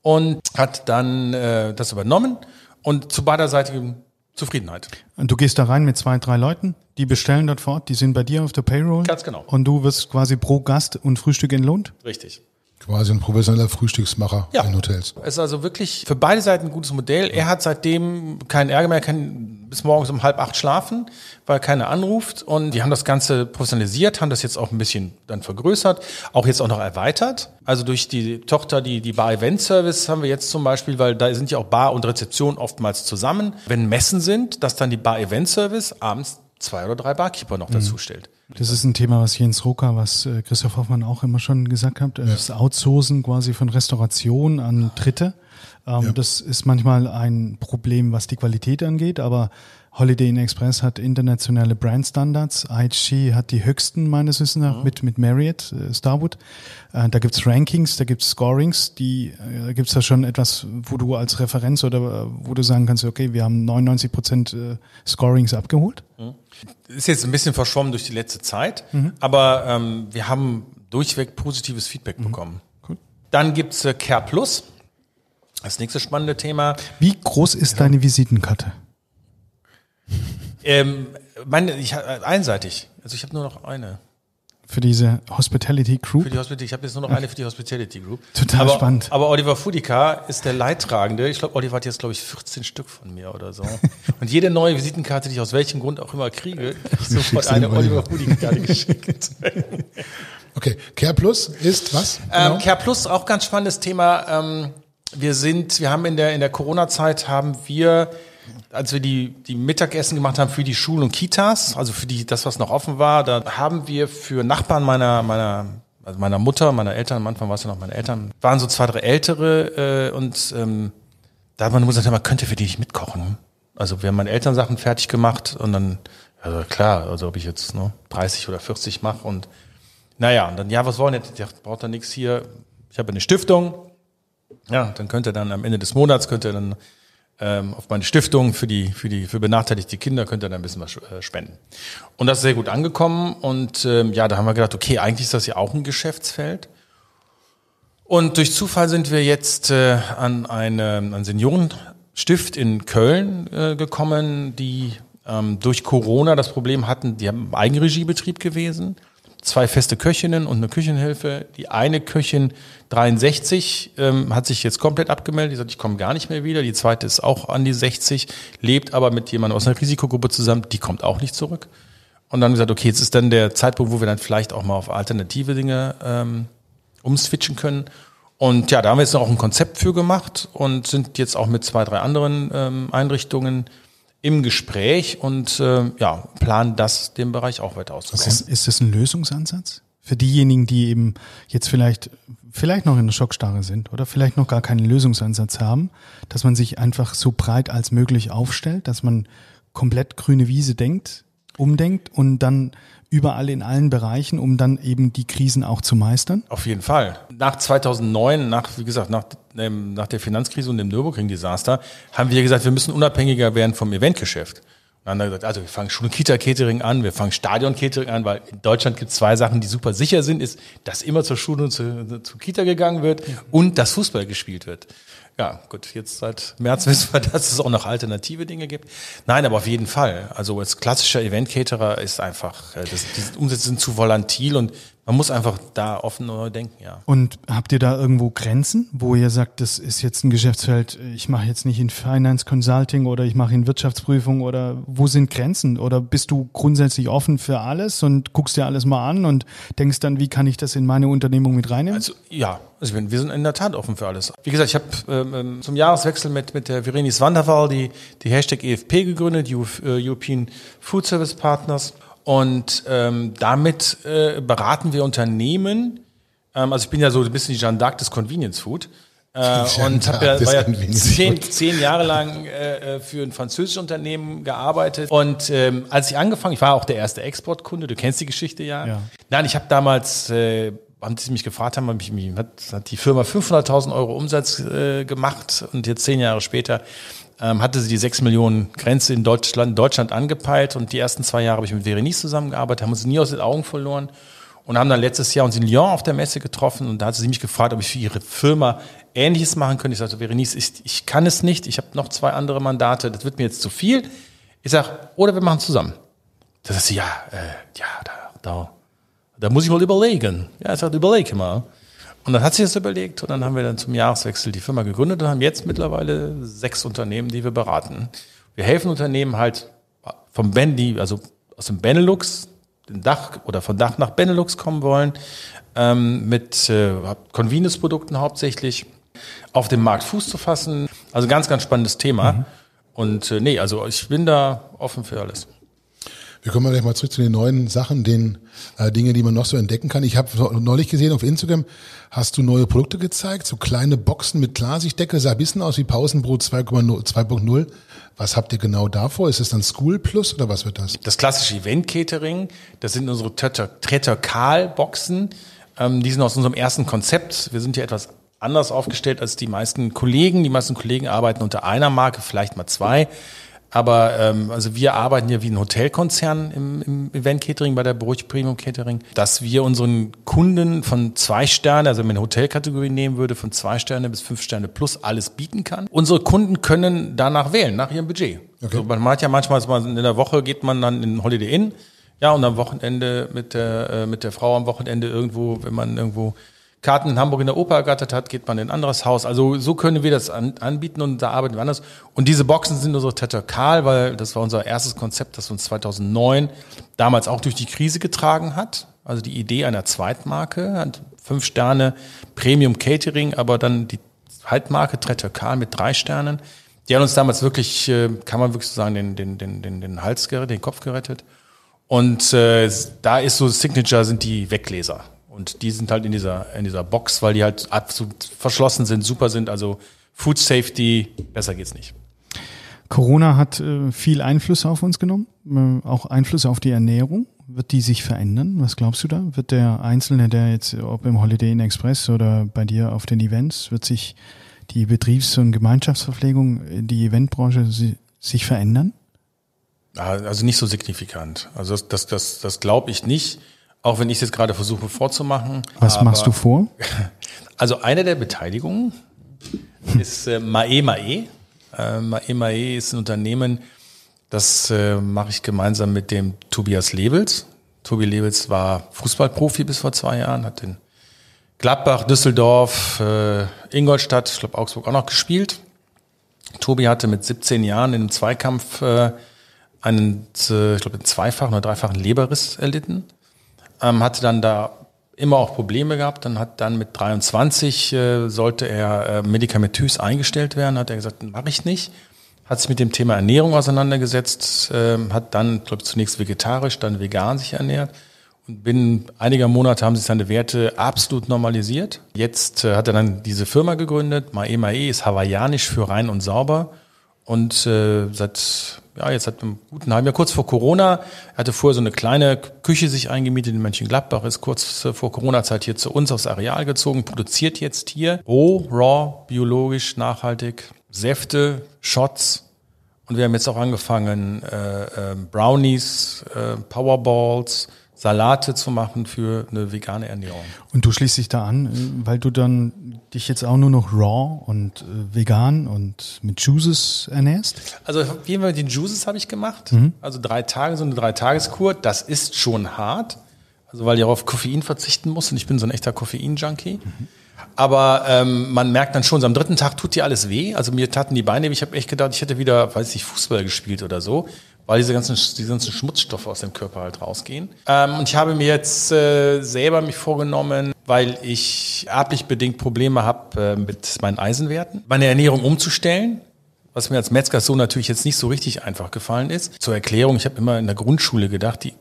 und hat dann äh, das übernommen und zu beiderseitigem Zufriedenheit. Und du gehst da rein mit zwei, drei Leuten, die bestellen dort fort, die sind bei dir auf der Payroll. Ganz genau. Und du wirst quasi pro Gast und Frühstück entlohnt? Richtig. Quasi ein professioneller Frühstücksmacher ja. in Hotels. Es ist also wirklich für beide Seiten ein gutes Modell. Er hat seitdem keinen Ärger mehr, kann bis morgens um halb acht schlafen, weil keiner anruft. Und wir haben das Ganze professionalisiert, haben das jetzt auch ein bisschen dann vergrößert, auch jetzt auch noch erweitert. Also durch die Tochter, die, die Bar Event Service haben wir jetzt zum Beispiel, weil da sind ja auch Bar und Rezeption oftmals zusammen. Wenn Messen sind, dass dann die Bar Event Service abends zwei oder drei Barkeeper noch dazu mhm. stellt. Das ist ein Thema, was Jens Rucker, was äh, Christoph Hoffmann auch immer schon gesagt hat. Das Outsourcen quasi von Restauration an Dritte. Ähm. Das ist manchmal ein Problem, was die Qualität angeht, aber Holiday Inn Express hat internationale Brandstandards. IHG hat die höchsten meines Wissens nach mhm. mit, mit Marriott, äh, Starwood. Äh, da gibt's Rankings, da gibt's Scorings, die äh, gibt's da schon etwas, wo du als Referenz oder äh, wo du sagen kannst, okay, wir haben 99 Prozent äh, Scorings abgeholt. Mhm. Ist jetzt ein bisschen verschwommen durch die letzte Zeit, mhm. aber ähm, wir haben durchweg positives Feedback mhm. bekommen. Cool. Dann gibt's äh, Care Plus. Das nächste spannende Thema. Wie groß ist ja. deine Visitenkarte? Ähm, meine, ich, einseitig. Also ich habe nur noch eine. für diese Hospitality Group. Für die Hospitality, ich habe jetzt nur noch eine für die Hospitality Group. Total aber, spannend. Aber Oliver Fudica ist der Leidtragende. Ich glaube, Oliver hat jetzt, glaube ich, 14 Stück von mir oder so. Und jede neue Visitenkarte, die ich aus welchem Grund auch immer kriege, ich sofort eine Oliver Fudica-Karte geschickt. Okay, Care Plus ist was? Ähm, Genau. Care Plus, auch ganz spannendes Thema. Ähm, wir sind, wir haben in der, in der Corona-Zeit haben wir, als wir die, die Mittagessen gemacht haben für die Schulen und Kitas, also für die, das, was noch offen war, da haben wir für Nachbarn meiner, meiner, also meiner Mutter, meiner Eltern, am Anfang war es ja noch meine Eltern, waren so zwei, drei Ältere, äh, und, ähm, da hat man nur gesagt, man könnte für die nicht mitkochen. Also wir haben meine Eltern Sachen fertig gemacht und dann, also klar, also ob ich jetzt ne, 30 oder 40 mache und naja, und dann, ja, was wollen ihr? Der braucht da nichts hier. Ich habe eine Stiftung. Ja, dann könnt ihr dann am Ende des Monats könnt ihr dann ähm, auf meine Stiftung für die für die für benachteiligte Kinder könnt ihr dann ein bisschen was äh, spenden. Und das ist sehr gut angekommen und ähm, ja, da haben wir gedacht, okay, eigentlich ist das ja auch ein Geschäftsfeld. Und durch Zufall sind wir jetzt äh, an eine an Seniorenstift in Köln äh, gekommen, die ähm, durch Corona das Problem hatten, die haben Eigenregiebetrieb gewesen, zwei feste Köchinnen und eine Küchenhilfe. Die eine Köchin 63 ähm, hat sich jetzt komplett abgemeldet, die sagt, ich komme gar nicht mehr wieder. Die zweite ist auch an die 60, lebt aber mit jemandem aus einer Risikogruppe zusammen, die kommt auch nicht zurück. Und dann gesagt, okay, jetzt ist dann der Zeitpunkt, wo wir dann vielleicht auch mal auf alternative Dinge ähm, umswitchen können. Und ja, da haben wir jetzt auch ein Konzept für gemacht und sind jetzt auch mit zwei, drei anderen ähm, Einrichtungen im Gespräch und äh, ja, planen das, den Bereich auch weiter Ist auszubauen. das, ist das ein Lösungsansatz? Für diejenigen, die eben jetzt vielleicht, vielleicht noch in der Schockstarre sind oder vielleicht noch gar keinen Lösungsansatz haben, dass man sich einfach so breit als möglich aufstellt, dass man komplett grüne Wiese denkt, umdenkt und dann überall in allen Bereichen, um dann eben die Krisen auch zu meistern? Auf jeden Fall. Nach 2009, nach, wie gesagt, nach, ähm, nach der Finanzkrise und dem Nürburgring-Desaster, haben wir gesagt, wir müssen unabhängiger werden vom Eventgeschäft. Dann haben wir gesagt, also wir fangen Schul- und Kita-Catering an, wir fangen Stadion-Catering an, weil in Deutschland gibt es zwei Sachen, die super sicher sind, ist, dass immer zur Schule und zu, zu Kita gegangen wird und dass Fußball gespielt wird. Ja, gut, jetzt seit März wissen wir, dass es auch noch alternative Dinge gibt. Nein, aber auf jeden Fall. Also als klassischer Event-Caterer ist einfach, äh, das, die Umsätze sind zu volatil und man muss einfach da offen neu denken, ja. Und habt ihr da irgendwo Grenzen, wo ihr sagt, das ist jetzt ein Geschäftsfeld, ich mache jetzt nicht in Finance Consulting oder ich mache in Wirtschaftsprüfung oder wo sind Grenzen? Oder bist du grundsätzlich offen für alles und guckst dir alles mal an und denkst dann, wie kann ich das in meine Unternehmung mit reinnehmen? Also ja, also wir wir sind in der Tat offen für alles. Wie gesagt, ich habe ähm, ähm, zum Jahreswechsel mit mit der Verenis Wanderwall die die Hashtag EFP gegründet, äh, European Food Service Partners, und ähm, damit äh, beraten wir Unternehmen. Ähm, also ich bin ja so ein bisschen die Jeanne d'Arc des Convenience Food. Äh, und habe ja, war ja zehn, zehn Jahre lang äh, äh, für ein französisches Unternehmen gearbeitet. Und ähm, als ich angefangen, ich war auch der erste Exportkunde, du kennst die Geschichte ja. Ja. Nein, ich habe damals, äh, haben sie mich gefragt, haben mich, mich, hat, hat die Firma 500.000 Euro Umsatz äh, gemacht und jetzt zehn Jahre später ähm, hatte sie die 6 Millionen Grenze in Deutschland, Deutschland angepeilt und die ersten zwei Jahre habe ich mit Verenice zusammengearbeitet, haben uns nie aus den Augen verloren und haben dann letztes Jahr uns in Lyon auf der Messe getroffen und da hat sie mich gefragt, ob ich für ihre Firma Ähnliches machen könnte. Ich sagte, Verenice, ich, ich kann es nicht, ich habe noch zwei andere Mandate, das wird mir jetzt zu viel. Ich sage, oder wir machen zusammen. Da sagt sie, ja, äh, ja, da, da, da muss ich mal überlegen. Ja, ich sagte, überlege mal. Und dann hat sie das überlegt und dann haben wir dann zum Jahreswechsel die Firma gegründet und haben jetzt mittlerweile sechs Unternehmen, die wir beraten. Wir helfen Unternehmen halt vom Ben, die also aus dem Benelux, den Dach oder von Dach nach Benelux kommen wollen, ähm, mit äh, Convenience-Produkten hauptsächlich auf dem Markt Fuß zu fassen. Also ganz, ganz spannendes Thema. Und äh, nee, also ich bin da offen für alles. Wir kommen gleich mal zurück zu den neuen Sachen, den äh, Dinge, die man noch so entdecken kann. Ich habe neulich gesehen auf Instagram, hast du neue Produkte gezeigt, so kleine Boxen mit Klarsichtdeckel, sah ein bisschen aus wie Pausenbrot 2.0 2.0. Was habt ihr genau davor? Ist es dann School Plus oder was wird das? Das klassische Event-Catering, das sind unsere Tretter-Karl-Boxen. Ähm, die sind aus unserem ersten Konzept. Wir sind hier etwas anders aufgestellt als die meisten Kollegen. Die meisten Kollegen arbeiten unter einer Marke, vielleicht mal zwei. Aber ähm, also wir arbeiten ja wie ein Hotelkonzern im, im Event-Catering bei der Burg Premium Catering, dass wir unseren Kunden von zwei Sterne, also wenn man eine Hotelkategorie nehmen würde, von zwei Sterne bis fünf Sterne plus alles bieten kann. Unsere Kunden können danach wählen, nach ihrem Budget. Okay. Also man hat ja manchmal, in der Woche geht man dann in Holiday Inn, Ja, und am Wochenende mit der, äh, mit der Frau am Wochenende irgendwo, wenn man irgendwo Karten in Hamburg in der Oper ergattert hat, geht man in ein anderes Haus. Also so können wir das an, anbieten und da arbeiten wir anders. Und diese Boxen sind so theatrikal, weil das war unser erstes Konzept, das uns 2009 damals auch durch die Krise getragen hat. Also die Idee einer Zweitmarke, fünf Sterne Premium Catering, aber dann die Haltmarke Theatrikal mit drei Sternen. Die haben uns damals wirklich, äh, kann man wirklich so sagen, den, den, den, den, den Hals gerettet, den Kopf gerettet. Und äh, da ist so Signature sind die Wegleser. Und die sind halt in dieser, in dieser Box, weil die halt absolut verschlossen sind, super sind. Also Food Safety, besser geht's nicht. Corona hat äh, viel Einfluss auf uns genommen, äh, auch Einfluss auf die Ernährung. Wird die sich verändern? Was glaubst du da? Wird der Einzelne, der jetzt, ob im Holiday Inn Express oder bei dir auf den Events, wird sich die Betriebs- und Gemeinschaftsverpflegung, die Eventbranche sich verändern? Also nicht so signifikant. Also das, das, das, das glaube ich nicht, auch wenn ich es jetzt gerade versuche vorzumachen. Was machst du vor? Also eine der Beteiligungen ist äh, Mae Mae. Äh, Mae Mae ist ein Unternehmen, das äh, mache ich gemeinsam mit dem Tobias Lebels. Tobi Lebels war Fußballprofi bis vor zwei Jahren, hat in Gladbach, Düsseldorf, äh, Ingolstadt, ich glaube Augsburg auch noch gespielt. Tobi hatte mit 17 Jahren in einem Zweikampf äh, einen, äh, ich glaube, zweifachen oder dreifachen Leberriss erlitten. Ähm, hatte dann da immer auch Probleme gehabt. Dann hat dann mit 23 äh, sollte er äh, medikamentös eingestellt werden. Hat er gesagt, mache ich nicht. Hat sich mit dem Thema Ernährung auseinandergesetzt, äh, hat dann, glaube ich, zunächst vegetarisch, dann vegan sich ernährt. Und binnen einiger Monate haben sich seine Werte absolut normalisiert. Jetzt äh, hat er dann diese Firma gegründet. Mae Mae ist hawaiianisch für rein und sauber. Und äh, seit ja, jetzt seit einem guten halben Jahr, kurz vor Corona, er hatte vorher so eine kleine Küche sich eingemietet in Mönchengladbach, ist kurz vor Corona-Zeit hier zu uns aufs Areal gezogen, produziert jetzt hier roh, raw, biologisch, nachhaltig, Säfte, Shots. Und wir haben jetzt auch angefangen, äh, äh, Brownies, äh, Powerballs, Salate zu machen für eine vegane Ernährung. Und du schließt dich da an, äh, weil du dann dich jetzt auch nur noch raw und äh, vegan und mit Juices ernährst? Also wie mit den Juices habe ich gemacht. Mhm. Also drei Tage, so eine Drei-Tageskur. Das ist schon hart. Also weil ich auch auf Koffein verzichten muss und ich bin so ein echter Koffein-Junkie. Mhm. Aber ähm, man merkt dann schon, so am dritten Tag tut dir alles weh. Also mir taten die Beine. Ich habe echt gedacht, ich hätte wieder, weiß ich, Fußball gespielt oder so weil diese ganzen, diese ganzen Schmutzstoffe aus dem Körper halt rausgehen. Ähm, und ich habe mir jetzt äh, selber mich vorgenommen, weil ich erblich bedingt Probleme habe äh, mit meinen Eisenwerten, meine Ernährung umzustellen. Was mir als Metzger so natürlich jetzt nicht so richtig einfach gefallen ist. Zur Erklärung, ich habe immer in der Grundschule gedacht, die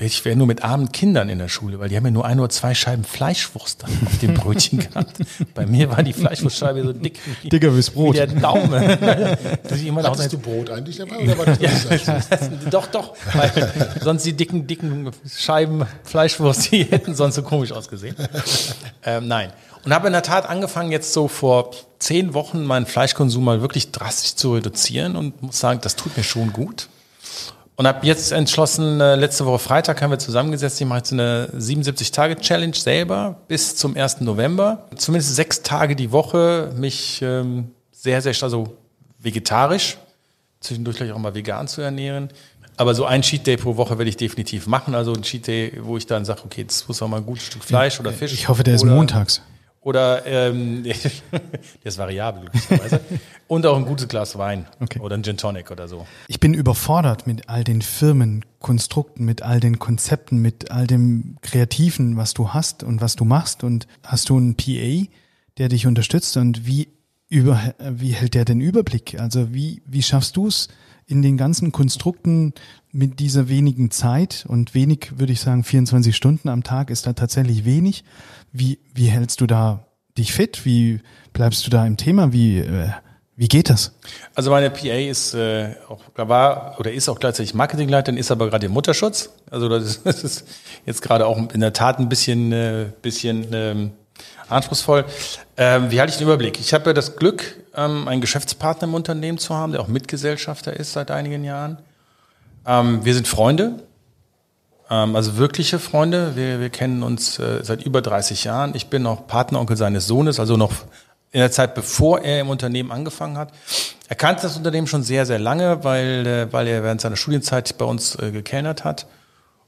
ich wäre nur mit armen Kindern in der Schule, weil die haben ja nur ein oder zwei Scheiben Fleischwurst auf dem Brötchen gehabt. Bei mir war die Fleischwurstscheibe so dick wie, Dicker bis Brot. wie der Daumen. Hattest du Brot eigentlich dabei oder war das ja, Doch, doch. Weil sonst die dicken, dicken Scheiben Fleischwurst, die hätten sonst so komisch ausgesehen. Ähm, nein. Und habe in der Tat angefangen, jetzt so vor zehn Wochen meinen Fleischkonsum mal wirklich drastisch zu reduzieren und muss sagen, das tut mir schon gut. Und habe jetzt entschlossen, äh, letzte Woche Freitag haben wir zusammengesetzt, ich mache jetzt eine 77-Tage-Challenge selber bis zum 1. November. Zumindest sechs Tage die Woche, mich ähm, sehr, sehr, also vegetarisch, zwischendurch gleich auch mal vegan zu ernähren. Aber so ein Cheat Day pro Woche werde ich definitiv machen. Also ein Cheat Day, wo ich dann sage, okay, jetzt muss auch mal ein gutes Stück Fleisch oder Fisch. Ich hoffe, der ist montags. Oder ähm, der ist variabel, glücklicherweise. Und auch ein gutes Glas Wein okay. oder ein Gin Tonic oder so. Ich bin überfordert mit all den Firmenkonstrukten, mit all den Konzepten, mit all dem Kreativen, was du hast und was du machst. Und hast du einen PA, der dich unterstützt? Und wie, über, wie hält der den Überblick? Also wie, wie schaffst du es in den ganzen Konstrukten mit dieser wenigen Zeit und wenig, würde ich sagen, 24 Stunden am Tag ist da tatsächlich wenig. Wie, wie hältst du da dich fit? Wie bleibst du da im Thema? Wie, äh, wie geht das? Also meine PA ist äh, auch war oder ist auch gleichzeitig Marketingleiterin, ist aber gerade im Mutterschutz. Also das ist, das ist jetzt gerade auch in der Tat ein bisschen äh, bisschen ähm, anspruchsvoll. Ähm, wie halte ich den Überblick? Ich habe ja das Glück, ähm, einen Geschäftspartner im Unternehmen zu haben, der auch Mitgesellschafter ist seit einigen Jahren. Ähm, wir sind Freunde. Ähm, also wirkliche Freunde. Wir, wir kennen uns äh, seit über 30 Jahren. Ich bin auch Partneronkel seines Sohnes, also noch in der Zeit, bevor er im Unternehmen angefangen hat. Er kannte das Unternehmen schon sehr, sehr lange, weil, äh, weil er während seiner Studienzeit bei uns äh, gekellnert hat.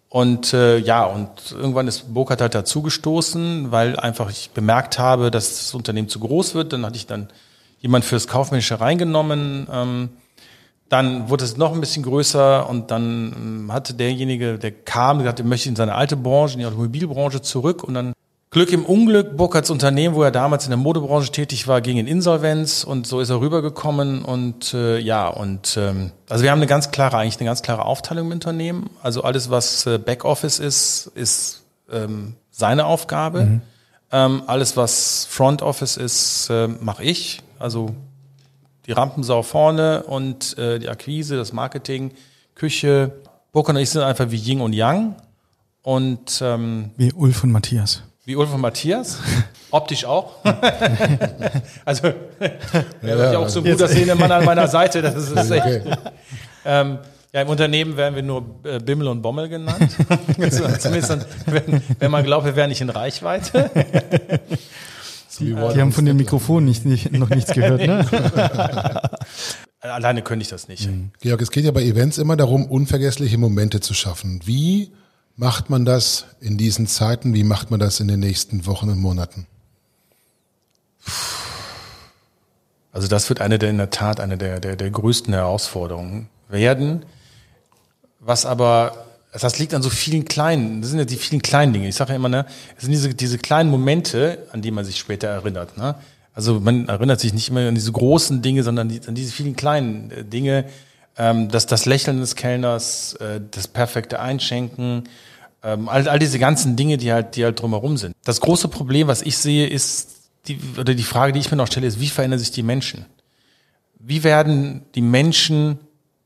Und äh, ja, und irgendwann ist Burkhardt halt dazugestoßen, weil einfach ich bemerkt habe, dass das Unternehmen zu groß wird. Dann hatte ich dann jemand fürs Kaufmännische reingenommen. Ähm, dann wurde es noch ein bisschen größer und dann ähm, hatte derjenige, der kam, gesagt, er möchte in seine alte Branche, in die Automobilbranche zurück und dann Glück im Unglück, Burkhards Unternehmen, wo er damals in der Modebranche tätig war, ging in Insolvenz und so ist er rübergekommen und äh, ja und ähm, also wir haben eine ganz klare, eigentlich eine ganz klare Aufteilung im Unternehmen. Also alles, was äh, Backoffice ist, ist ähm, seine Aufgabe. Mhm. Ähm, alles, was Front Office ist, äh, mache ich. Also die Rampensau vorne und äh, die Akquise, das Marketing, Küche. Burkhardt und ich sind einfach wie Ying und Yang. Und ähm, wie Ulf und Matthias. Wie Ulf und Matthias. Optisch auch. also, wir ja, ja auch so ein guter Szenemann an meiner Seite. Das ist, das ist echt. Ähm, ja, im Unternehmen werden wir nur äh, Bimmel und Bommel genannt. Zumindest, dann, wenn, wenn man glaubt, wir wären nicht in Reichweite. Die, die haben von dem Mikrofon nicht, nicht, noch nichts gehört, ne? Alleine könnte ich das nicht. Mhm. Georg, es geht ja bei Events immer darum, unvergessliche Momente zu schaffen. Wie macht man das in diesen Zeiten? Wie macht man das in den nächsten Wochen und Monaten? Also das wird eine der in der Tat eine der, der, der größten Herausforderungen werden. Was aber das liegt an so vielen kleinen, das sind ja die vielen kleinen Dinge. Ich sage ja immer, ne, es sind diese, diese kleinen Momente, an die man sich später erinnert. Ne? Also man erinnert sich nicht immer an diese großen Dinge, sondern an diese vielen kleinen äh, Dinge. Ähm, das, das Lächeln des Kellners, äh, das perfekte Einschenken, ähm, all, all diese ganzen Dinge, die halt, die halt drumherum sind. Das große Problem, was ich sehe, ist, die, oder die Frage, die ich mir noch stelle, ist, wie verändern sich die Menschen? Wie werden die Menschen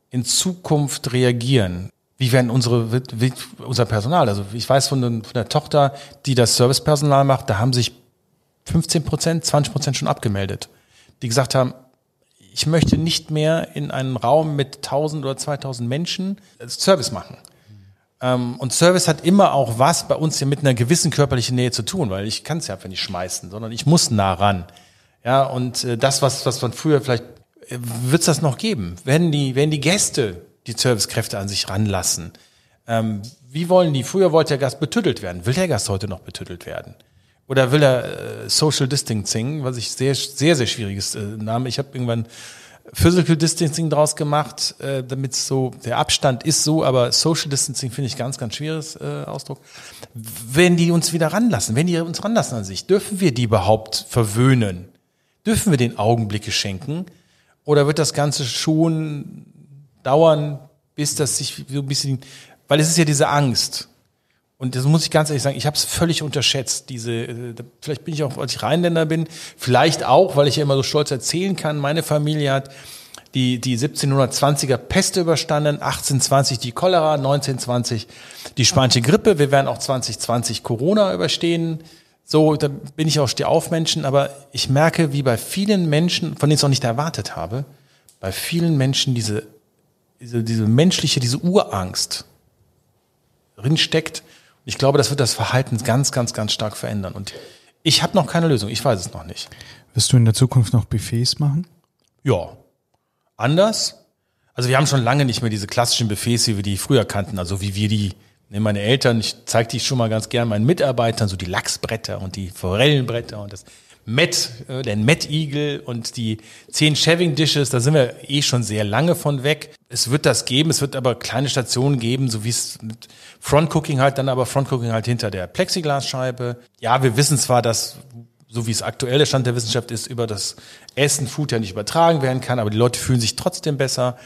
in Zukunft reagieren? wie werden unsere, wie, unser Personal, also ich weiß von, von der Tochter, die das Servicepersonal macht, da haben sich 15 Prozent, 20 Prozent schon abgemeldet, die gesagt haben, ich möchte nicht mehr in einem Raum mit 1000 oder 2000 Menschen Service machen. Ähm, und Service hat immer auch was bei uns hier mit einer gewissen körperlichen Nähe zu tun, weil ich kann es ja einfach nicht schmeißen, sondern ich muss nah ran. Ja, und äh, das, was, was man früher vielleicht, äh, wird es das noch geben? Werden die, werden die Gäste die Servicekräfte an sich ranlassen. Ähm, wie wollen die? Früher wollte der Gast betüttelt werden. Will der Gast heute noch betüttelt werden? Oder will er äh, Social Distancing, was ich sehr, sehr, sehr schwieriges äh, Name. Ich habe irgendwann Physical Distancing draus gemacht, äh, damit so, der Abstand ist so, aber Social Distancing finde ich ganz, ganz schwieriges äh, Ausdruck. Wenn die uns wieder ranlassen, wenn die uns ranlassen an sich, dürfen wir die überhaupt verwöhnen? Dürfen wir den Augenblicke schenken? Oder wird das Ganze schon dauern, bis das sich so ein bisschen, weil es ist ja diese Angst. Und das muss ich ganz ehrlich sagen, ich habe es völlig unterschätzt. Diese, äh, vielleicht bin ich auch, als ich Rheinländer bin, vielleicht auch, weil ich ja immer so stolz erzählen kann. Meine Familie hat die, die 1720er Pest überstanden, 1820 die Cholera, 1920 die spanische Grippe. Wir werden auch 2020 Corona überstehen. So, da bin ich auch Stehaufmenschen, aber ich merke, wie bei vielen Menschen, von denen ich es auch nicht erwartet habe, bei vielen Menschen diese diese, diese menschliche, diese Urangst drin steckt. Ich glaube, das wird das Verhalten ganz, ganz, ganz stark verändern. Und ich habe noch keine Lösung. Ich weiß es noch nicht. Wirst du in der Zukunft noch Buffets machen? Ja. Anders? Also wir haben schon lange nicht mehr diese klassischen Buffets, wie wir die früher kannten. Also wie wir die, ne, meine Eltern, ich zeige die schon mal ganz gern meinen Mitarbeitern, so die Lachsbretter und die Forellenbretter und das Met, äh, den Met-Igel und die zehn Shaving Dishes, da sind wir eh schon sehr lange von weg. Es wird das geben, es wird aber kleine Stationen geben, so wie es mit Front-Cooking halt, dann aber Front-Cooking halt hinter der Plexiglasscheibe. Ja, wir wissen zwar, dass so wie es aktuelle Stand der Wissenschaft ist, über das Essen Food ja nicht übertragen werden kann, aber die Leute fühlen sich trotzdem besser.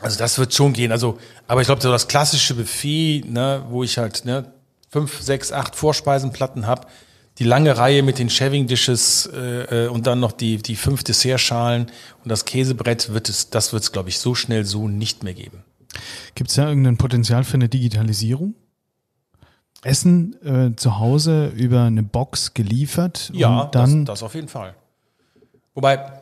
Also das wird schon gehen. Also, aber ich glaube, so das klassische Buffet, ne, wo ich halt ne, fünf, sechs, acht Vorspeisenplatten habe, die lange Reihe mit den Shaving Dishes äh, äh, und dann noch die, die fünf Dessertschalen und das Käsebrett wird es, das wird es, glaube ich, so schnell so nicht mehr geben. Gibt es da irgendein Potenzial für eine Digitalisierung? Essen äh, zu Hause über eine Box geliefert? Ja, dann das, das auf jeden Fall. Wobei,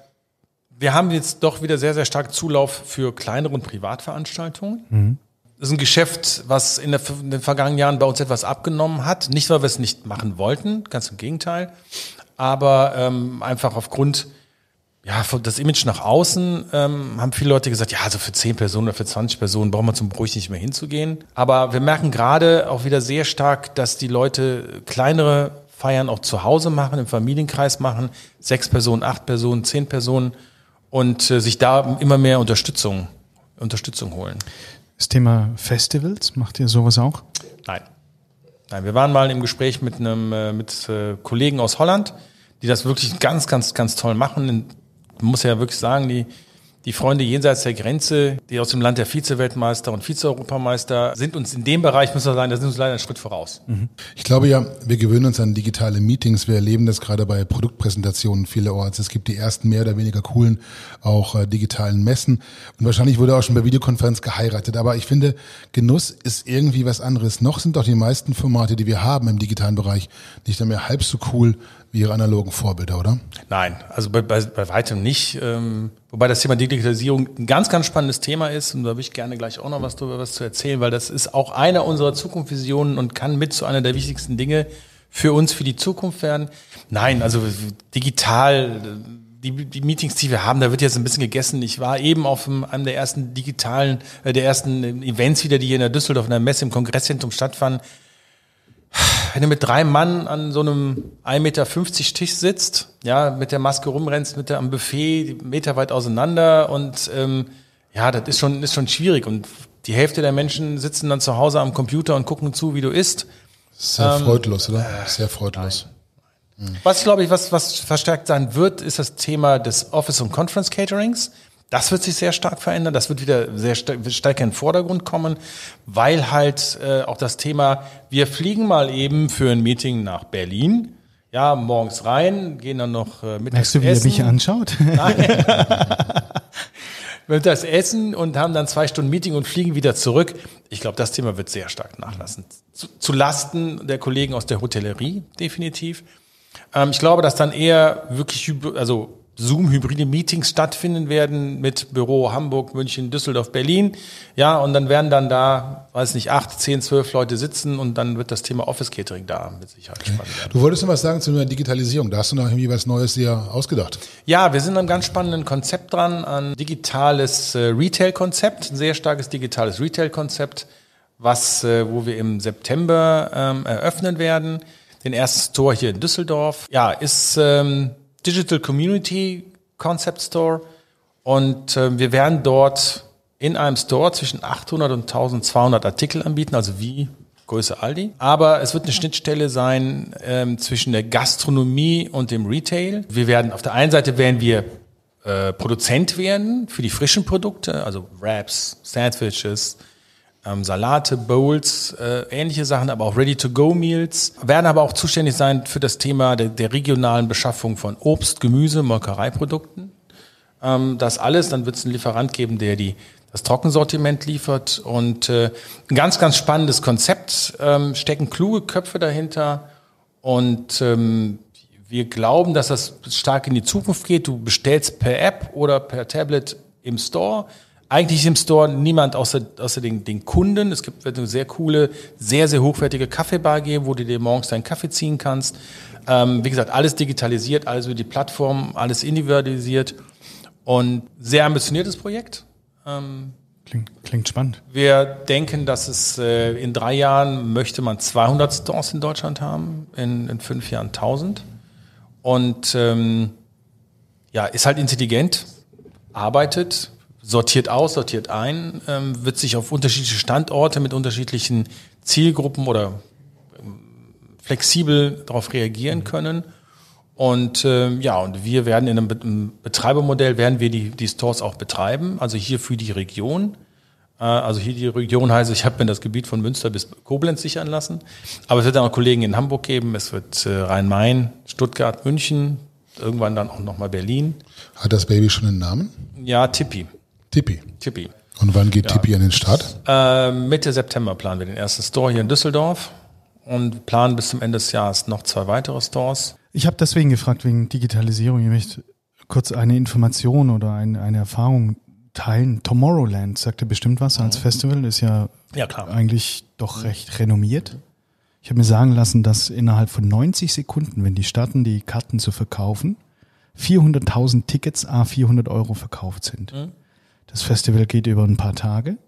wir haben jetzt doch wieder sehr, sehr stark Zulauf für kleinere und Privatveranstaltungen. Mhm. Das ist ein Geschäft, was in, der, in, den vergangenen Jahren bei uns etwas abgenommen hat. Nicht, weil wir es nicht machen wollten, ganz im Gegenteil, aber ähm, einfach aufgrund ja, das Image nach außen ähm, haben viele Leute gesagt, ja, also für 10 Personen oder für 20 Personen braucht man zum Bruch nicht mehr hinzugehen. Aber wir merken gerade auch wieder sehr stark, dass die Leute kleinere Feiern auch zu Hause machen, im Familienkreis machen, sechs Personen, acht Personen, zehn Personen und äh, sich da immer mehr Unterstützung, Unterstützung holen. Das Thema Festivals, macht ihr sowas auch? Nein. Nein, wir waren mal im Gespräch mit einem äh, mit äh, Kollegen aus Holland, die das wirklich ganz, ganz, ganz toll machen man muss ja wirklich sagen, die, die Freunde jenseits der Grenze, die aus dem Land der Vize-Weltmeister und Vize-Europameister sind uns in dem Bereich, muss man sagen, da sind uns leider einen Schritt voraus. Mhm. Ich glaube ja, wir gewöhnen uns an digitale Meetings. Wir erleben das gerade bei Produktpräsentationen vielerorts. Es gibt die ersten mehr oder weniger coolen, auch äh, digitalen Messen. Und wahrscheinlich wurde auch schon bei Videokonferenz geheiratet. Aber ich finde, Genuss ist irgendwie was anderes. Noch sind doch die meisten Formate, die wir haben im digitalen Bereich, nicht mehr halb so cool wie Ihre analogen Vorbilder, oder? Nein, also bei, bei, bei weitem nicht. Ähm, wobei das Thema Digitalisierung ein ganz, ganz spannendes Thema ist und da würde ich gerne gleich auch noch was darüber was zu erzählen, weil das ist auch einer unserer Zukunftsvisionen und kann mit zu einer der wichtigsten Dinge für uns, für die Zukunft werden. Nein, also digital, die, die Meetings, die wir haben, da wird jetzt ein bisschen gegessen. Ich war eben auf einem der ersten digitalen, äh, der ersten Events wieder, die hier in der Düsseldorf in der Messe im Kongresszentrum stattfanden wenn du mit drei Mann an so einem 1,50 Meter Tisch sitzt, ja, mit der Maske rumrennst, mit der am Buffet, Meter weit auseinander und ähm, ja, das ist schon, ist schon schwierig. Und die Hälfte der Menschen sitzen dann zu Hause am Computer und gucken zu, wie du isst. Sehr ähm, freudlos, oder? Sehr freudlos. Nein. Was, glaube ich, was, was verstärkt sein wird, ist das Thema des Office- und Conference-Caterings. Das wird sich sehr stark verändern. Das wird wieder sehr stark, stark in den Vordergrund kommen, weil halt äh, auch das Thema, wir fliegen mal eben für ein Meeting nach Berlin. Ja, morgens rein, gehen dann noch äh, mittags Merkst du, wie essen. er mich anschaut? Nein. das Essen und haben dann zwei Stunden Meeting und fliegen wieder zurück. Ich glaube, das Thema wird sehr stark nachlassen. Zu, zu Lasten der Kollegen aus der Hotellerie, definitiv. Ähm, ich glaube, dass dann eher wirklich, also Zoom-hybride Meetings stattfinden werden mit Büro Hamburg, München, Düsseldorf, Berlin. Ja, und dann werden dann da, weiß nicht, acht, zehn, zwölf Leute sitzen und dann wird das Thema Office Catering da mit Sicherheit okay. spannend werden. Du wolltest noch was sagen zu der Digitalisierung. Da hast du noch irgendwie was Neues dir ausgedacht. Ja, wir sind an einem ganz spannenden Konzept dran, ein digitales äh, Retail-Konzept, ein sehr starkes digitales Retail-Konzept, was, äh, wo wir im September ähm, eröffnen werden. Den ersten Store hier in Düsseldorf. Ja, ist ähm, Digital Community Concept Store und äh, wir werden dort in einem Store zwischen 800 und 1200 Artikel anbieten, also wie Größe Aldi. Aber es wird eine Schnittstelle sein ähm, zwischen der Gastronomie und dem Retail. Wir werden auf der einen Seite werden wir äh, Produzent werden für die frischen Produkte, also Wraps, Sandwiches, ähm, Salate, Bowls, äh, ähnliche Sachen, aber auch Ready-to-Go-Meals, werden aber auch zuständig sein für das Thema der, der regionalen Beschaffung von Obst, Gemüse, Molkereiprodukten. Ähm, das alles, dann wird es einen Lieferant geben, der die das Trockensortiment liefert. Und äh, ein ganz, ganz spannendes Konzept, ähm, stecken kluge Köpfe dahinter. Und ähm, wir glauben, dass das stark in die Zukunft geht. Du bestellst per App oder per Tablet im Store, eigentlich ist im Store niemand außer, außer den, den Kunden. Es gibt eine sehr coole, sehr, sehr hochwertige Kaffeebar geben, wo du dir morgens deinen Kaffee ziehen kannst. Ähm, wie gesagt, alles digitalisiert, alles über die Plattform, alles individualisiert und sehr ambitioniertes Projekt. Ähm, klingt, klingt spannend. Wir denken, dass es äh, in drei Jahren möchte man 200 Stores in Deutschland haben, in, in fünf Jahren 1000. Und ähm, ja, ist halt intelligent, arbeitet, sortiert aus, sortiert ein, ähm, wird sich auf unterschiedliche Standorte mit unterschiedlichen Zielgruppen oder ähm, flexibel darauf reagieren können. Und ähm, ja, und wir werden in einem Betreibermodell werden wir die, die Stores auch betreiben, also hier für die Region. Äh, also hier die Region heißt, ich habe mir das Gebiet von Münster bis Koblenz sichern lassen. Aber es wird dann auch Kollegen in Hamburg geben, es wird äh, Rhein-Main, Stuttgart, München, irgendwann dann auch nochmal Berlin. Hat das Baby schon einen Namen? Ja, Tippi. Tippi. Tippi. Und wann geht ja. Tippi an den Start? Äh, Mitte September planen wir den ersten Store hier in Düsseldorf und planen bis zum Ende des Jahres noch zwei weitere Stores. Ich habe deswegen gefragt wegen Digitalisierung. Ich möchte kurz eine Information oder eine, eine Erfahrung teilen. Tomorrowland sagte bestimmt was als mhm. Festival, ist ja, ja eigentlich doch recht renommiert. Ich habe mir sagen lassen, dass innerhalb von 90 Sekunden, wenn die starten, die Karten zu verkaufen, 400.000 Tickets a 400 Euro verkauft sind. Das Festival geht über ein paar Tage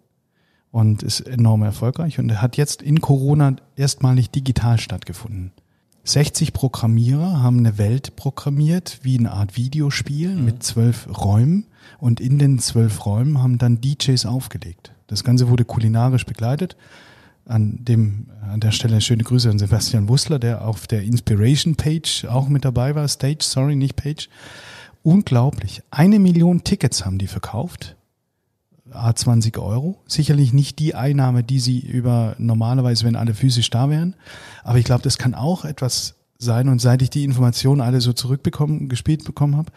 und ist enorm erfolgreich und hat jetzt in Corona erstmalig digital stattgefunden. 60 Programmierer haben eine Welt programmiert, wie eine Art Videospiel mit zwölf Räumen und in den zwölf Räumen haben dann DJs aufgelegt. Das Ganze wurde kulinarisch begleitet. An dem, an der Stelle schöne Grüße an Sebastian Wussler, der auf der Inspiration Page auch mit dabei war. Stage, sorry, nicht Page. Unglaublich. Eine Million Tickets haben die verkauft. A 20 Euro. Sicherlich nicht die Einnahme, die sie über normalerweise, wenn alle physisch da wären. Aber ich glaube, das kann auch etwas sein. Und seit ich die Informationen alle so zurückbekommen, gespielt bekommen habe,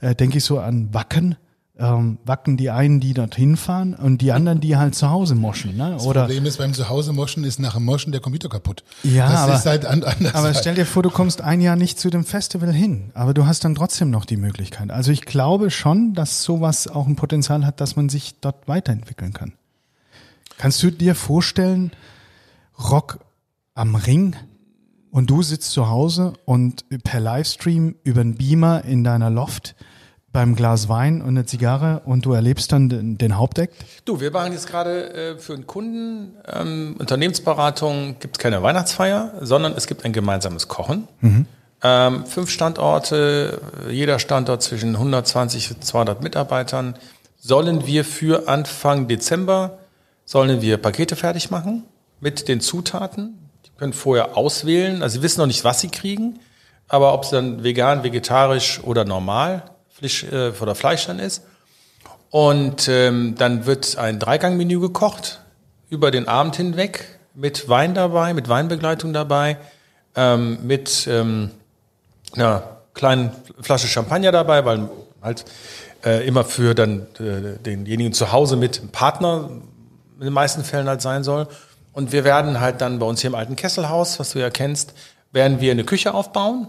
äh, denke ich so an Wacken. Ähm, Wacken die einen, die dorthin fahren und die anderen, die halt zu Hause moschen. Ne? Das Oder Problem ist, beim Zuhause moschen ist nach dem Moschen der Computer kaputt. Ja, das aber- ist halt an, anders. Aber stell dir vor, du kommst ein Jahr nicht zu dem Festival hin, aber du hast dann trotzdem noch die Möglichkeit. Also ich glaube schon, dass sowas auch ein Potenzial hat, dass man sich dort weiterentwickeln kann. Kannst du dir vorstellen, Rock am Ring und du sitzt zu Hause und per Livestream über einen Beamer in deiner Loft beim Glas Wein und eine Zigarre und du erlebst dann den, den Hauptakt? Du, wir machen jetzt gerade äh, für einen Kunden, ähm, Unternehmensberatung, gibt es keine Weihnachtsfeier, sondern es gibt ein gemeinsames Kochen. Ähm, fünf Standorte, jeder Standort zwischen 120 und 200 Mitarbeitern. Sollen wir für Anfang Dezember, sollen wir Pakete fertig machen mit den Zutaten. Die können vorher auswählen, also sie wissen noch nicht, was sie kriegen, aber ob es dann vegan, vegetarisch oder normal Fleisch, äh, oder Fleisch dann ist. Und ähm, dann wird ein Dreigangmenü gekocht über den Abend hinweg mit Wein dabei, mit Weinbegleitung dabei, ähm, mit ähm, einer kleinen Flasche Champagner dabei, weil halt äh, immer für dann äh, denjenigen zu Hause mit Partner in den meisten Fällen halt sein soll. Und wir werden halt dann bei uns hier im alten Kesselhaus, was du ja kennst, werden wir eine Küche aufbauen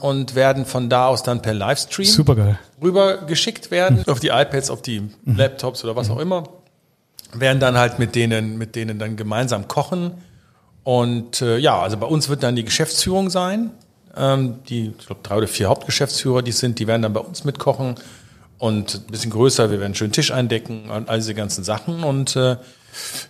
und werden von da aus dann per Livestream Supergeil. rüber geschickt werden auf die iPads, auf die Mhm. Laptops oder was auch immer, werden dann halt mit denen, mit denen dann gemeinsam kochen. Und äh, ja, also bei uns wird dann die Geschäftsführung sein. Ähm, die, ich glaube, drei oder vier Hauptgeschäftsführer, die sind, die werden dann bei uns mitkochen. Und ein bisschen größer, wir werden einen schönen Tisch eindecken und all diese ganzen Sachen. Und äh,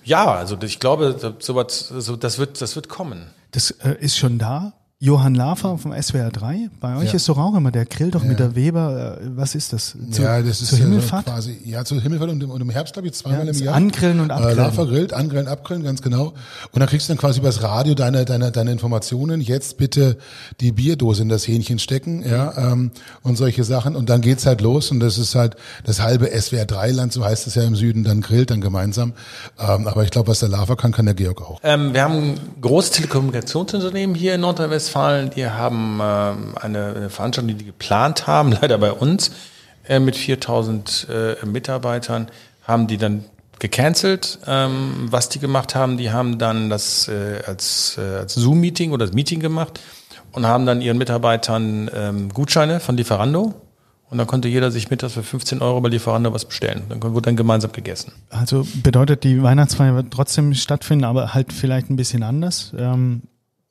ja, also ich glaube, sowas, so, das wird, das wird kommen. Das äh, ist schon da. Johann Lafer vom SWR 3. Bei euch Ja. ist doch auch immer, der grillt doch mit der Weber. Äh, was ist das? Zu, ja, das ist zur ja so Himmelfahrt? quasi, ja, zur Himmelfahrt und im, und im Herbst, glaube ich, zweimal Ja, im das Jahr. Angrillen und Abgrillen. Äh, Lava grillt, angrillen, abgrillen, ganz genau. Und dann kriegst du dann quasi übers Radio deine, deine, deine Informationen. Jetzt bitte die Bierdose in das Hähnchen stecken, ja, ähm, und solche Sachen. Und dann geht's halt los. Und das ist halt das halbe SWR-3-Land, so heißt es ja im Süden, dann grillt dann gemeinsam. Ähm, aber ich glaube, was der Lava kann, kann der Georg auch. Ähm, wir haben ein großes Telekommunikationsunternehmen hier in Nordrhein-Westfalen. Die haben ähm, eine, Veranstaltung, die die geplant haben, leider bei uns, äh, mit 4000 äh, Mitarbeitern, haben die dann gecancelt. Ähm, was die gemacht haben, die haben dann das äh, als, als Zoom-Meeting oder das Meeting gemacht und haben dann ihren Mitarbeitern ähm, Gutscheine von Lieferando. Und dann konnte jeder sich mittags für 15 Euro bei Lieferando was bestellen. Dann wurde dann gemeinsam gegessen. Also bedeutet, die Weihnachtsfeier wird trotzdem stattfinden, aber halt vielleicht ein bisschen anders. Ähm,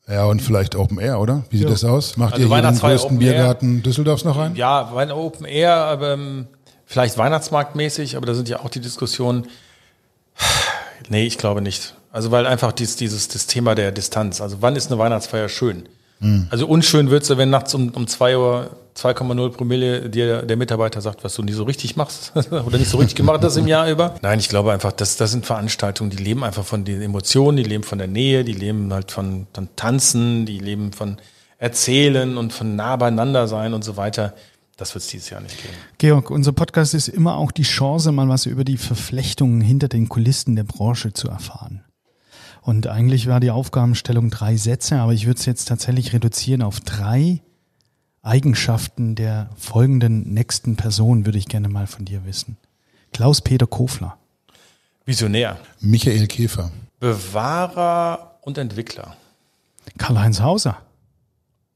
Ja, und vielleicht Open Air, oder? Wie sieht Ja. das aus? Macht Also ihr hier den größten Open Air. Biergarten Düsseldorfs noch rein? Ja, Open Air, aber ähm, vielleicht Weihnachtsmarktmäßig, aber da sind ja auch die Diskussionen. Nee, ich glaube nicht. Also weil einfach dies, dieses das Thema der Distanz. Also wann ist eine Weihnachtsfeier schön? Also unschön wird's, wenn nachts um, um 2 Uhr 2,0 Promille dir der Mitarbeiter sagt, was du nie so richtig machst oder nicht so richtig gemacht hast im Jahr über. Nein, ich glaube einfach, das, das sind Veranstaltungen, die leben einfach von den Emotionen, die leben von der Nähe, die leben halt von, von Tanzen, die leben von Erzählen und von nah beieinander sein und so weiter. Das wird es dieses Jahr nicht geben. Georg, unser Podcast ist immer auch die Chance, mal was über die Verflechtungen hinter den Kulissen der Branche zu erfahren. Und eigentlich war die Aufgabenstellung drei Sätze, aber ich würde es jetzt tatsächlich reduzieren auf drei Eigenschaften der folgenden nächsten Person, würde ich gerne mal von dir wissen. Klaus-Peter Kofler. Visionär, Michael Käfer. Bewahrer und Entwickler. Karl-Heinz Hauser.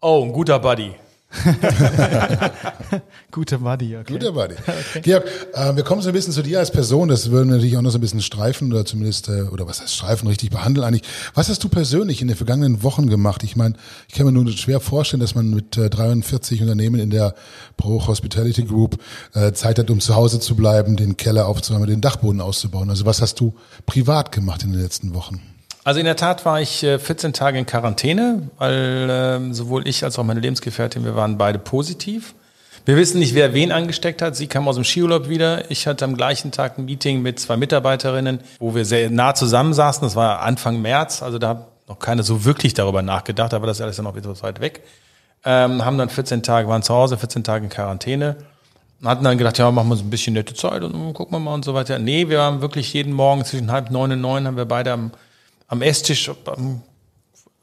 Oh, ein guter Buddy. Guter Buddy, okay. Guter Buddy. Okay. Georg, äh, wir kommen so ein bisschen zu dir als Person. Das würden wir natürlich auch noch so ein bisschen streifen oder zumindest, äh, oder was heißt streifen, richtig behandeln eigentlich. Was hast du persönlich in den vergangenen Wochen gemacht? Ich meine, ich kann mir nur schwer vorstellen, dass man mit äh, 43 Unternehmen in der Pro Hospitality Group äh, Zeit hat, um zu Hause zu bleiben, den Keller aufzuräumen, den Dachboden auszubauen. Also was hast du privat gemacht in den letzten Wochen? Also in der Tat war ich 14 äh, Tage in Quarantäne, weil äh, sowohl ich als auch meine Lebensgefährtin, wir waren beide positiv. Wir wissen nicht, wer wen angesteckt hat. Sie kam aus dem Skiurlaub wieder. Ich hatte am gleichen Tag ein Meeting mit zwei Mitarbeiterinnen, wo wir sehr nah zusammensaßen. Das war Anfang März, also da hat noch keiner so wirklich darüber nachgedacht, aber das ist alles ja noch wieder so weit weg. Ähm, haben dann 14 Tage, waren zu Hause, 14 Tage in Quarantäne. Hatten dann gedacht, ja, machen wir so ein bisschen nette Zeit und gucken wir mal und so weiter. Nee, wir haben wirklich jeden Morgen zwischen halb neun und neun haben wir beide am am Esstisch am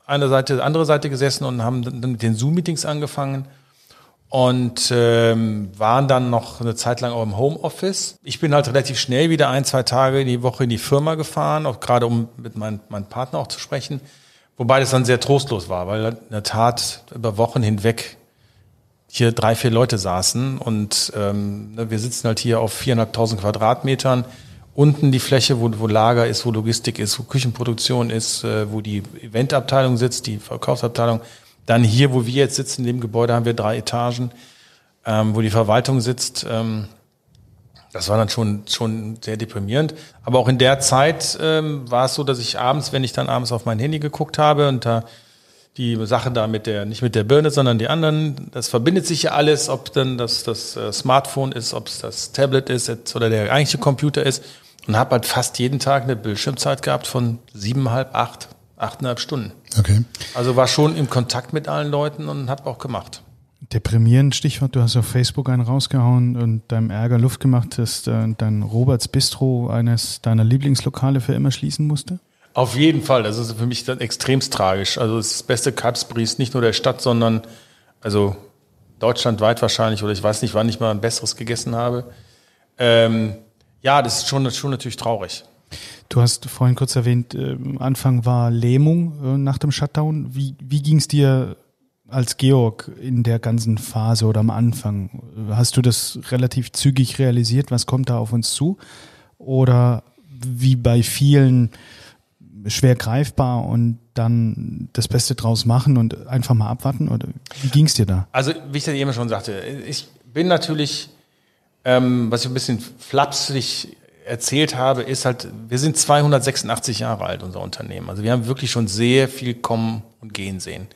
einer Seite, andere Seite gesessen und haben dann mit den Zoom-Meetings angefangen und ähm, waren dann noch eine Zeit lang auch im Homeoffice. Ich bin halt relativ schnell wieder ein, zwei Tage in die Woche in die Firma gefahren, auch gerade um mit meinem, meinem Partner auch zu sprechen. Wobei das dann sehr trostlos war, weil in der Tat über Wochen hinweg hier drei, vier Leute saßen und ähm, ne, wir sitzen halt hier auf viereinhalbtausend Quadratmetern unten die Fläche, wo, wo Lager ist, wo Logistik ist, wo Küchenproduktion ist, äh, wo die Eventabteilung sitzt, die Verkaufsabteilung. Dann hier, wo wir jetzt sitzen, in dem Gebäude haben wir drei Etagen, ähm, wo die Verwaltung sitzt. Ähm, das war dann schon, schon sehr deprimierend. Aber auch in der Zeit ähm, war es so, dass ich abends, wenn ich dann abends auf mein Handy geguckt habe und da die Sache da mit der, nicht mit der Birne, sondern die anderen, das verbindet sich ja alles, ob dann das, das äh, Smartphone ist, ob es das Tablet ist oder der eigentliche Computer ist und habe halt fast jeden Tag eine Bildschirmzeit gehabt von siebeneinhalb, acht, achteinhalb Stunden. Okay. Also war schon im Kontakt mit allen Leuten und habe auch gemacht. Deprimierend Stichwort, du hast auf Facebook einen rausgehauen und deinem Ärger Luft gemacht, dass äh, dein Roberts Bistro eines deiner Lieblingslokale für immer schließen musste? Auf jeden Fall, das ist für mich dann extremst tragisch. Also das beste Kalbsbries nicht nur der Stadt, sondern also deutschlandweit wahrscheinlich oder ich weiß nicht, wann ich mal ein besseres gegessen habe. Ähm, ja, das ist schon, schon natürlich traurig. Du hast vorhin kurz erwähnt, äh, Anfang war Lähmung äh, nach dem Shutdown. Wie, wie ging es dir als Georg in der ganzen Phase oder am Anfang? Hast du das relativ zügig realisiert? Was kommt da auf uns zu? Oder wie bei vielen schwer greifbar und dann das Beste draus machen und einfach mal abwarten? Oder wie ging es dir da? Also, wie ich das eben schon sagte, ich bin natürlich ähm, was ich ein bisschen flapsig erzählt habe, ist halt, wir sind 286 Jahre alt, unser Unternehmen. Also wir haben wirklich schon sehr viel kommen und gehen sehen.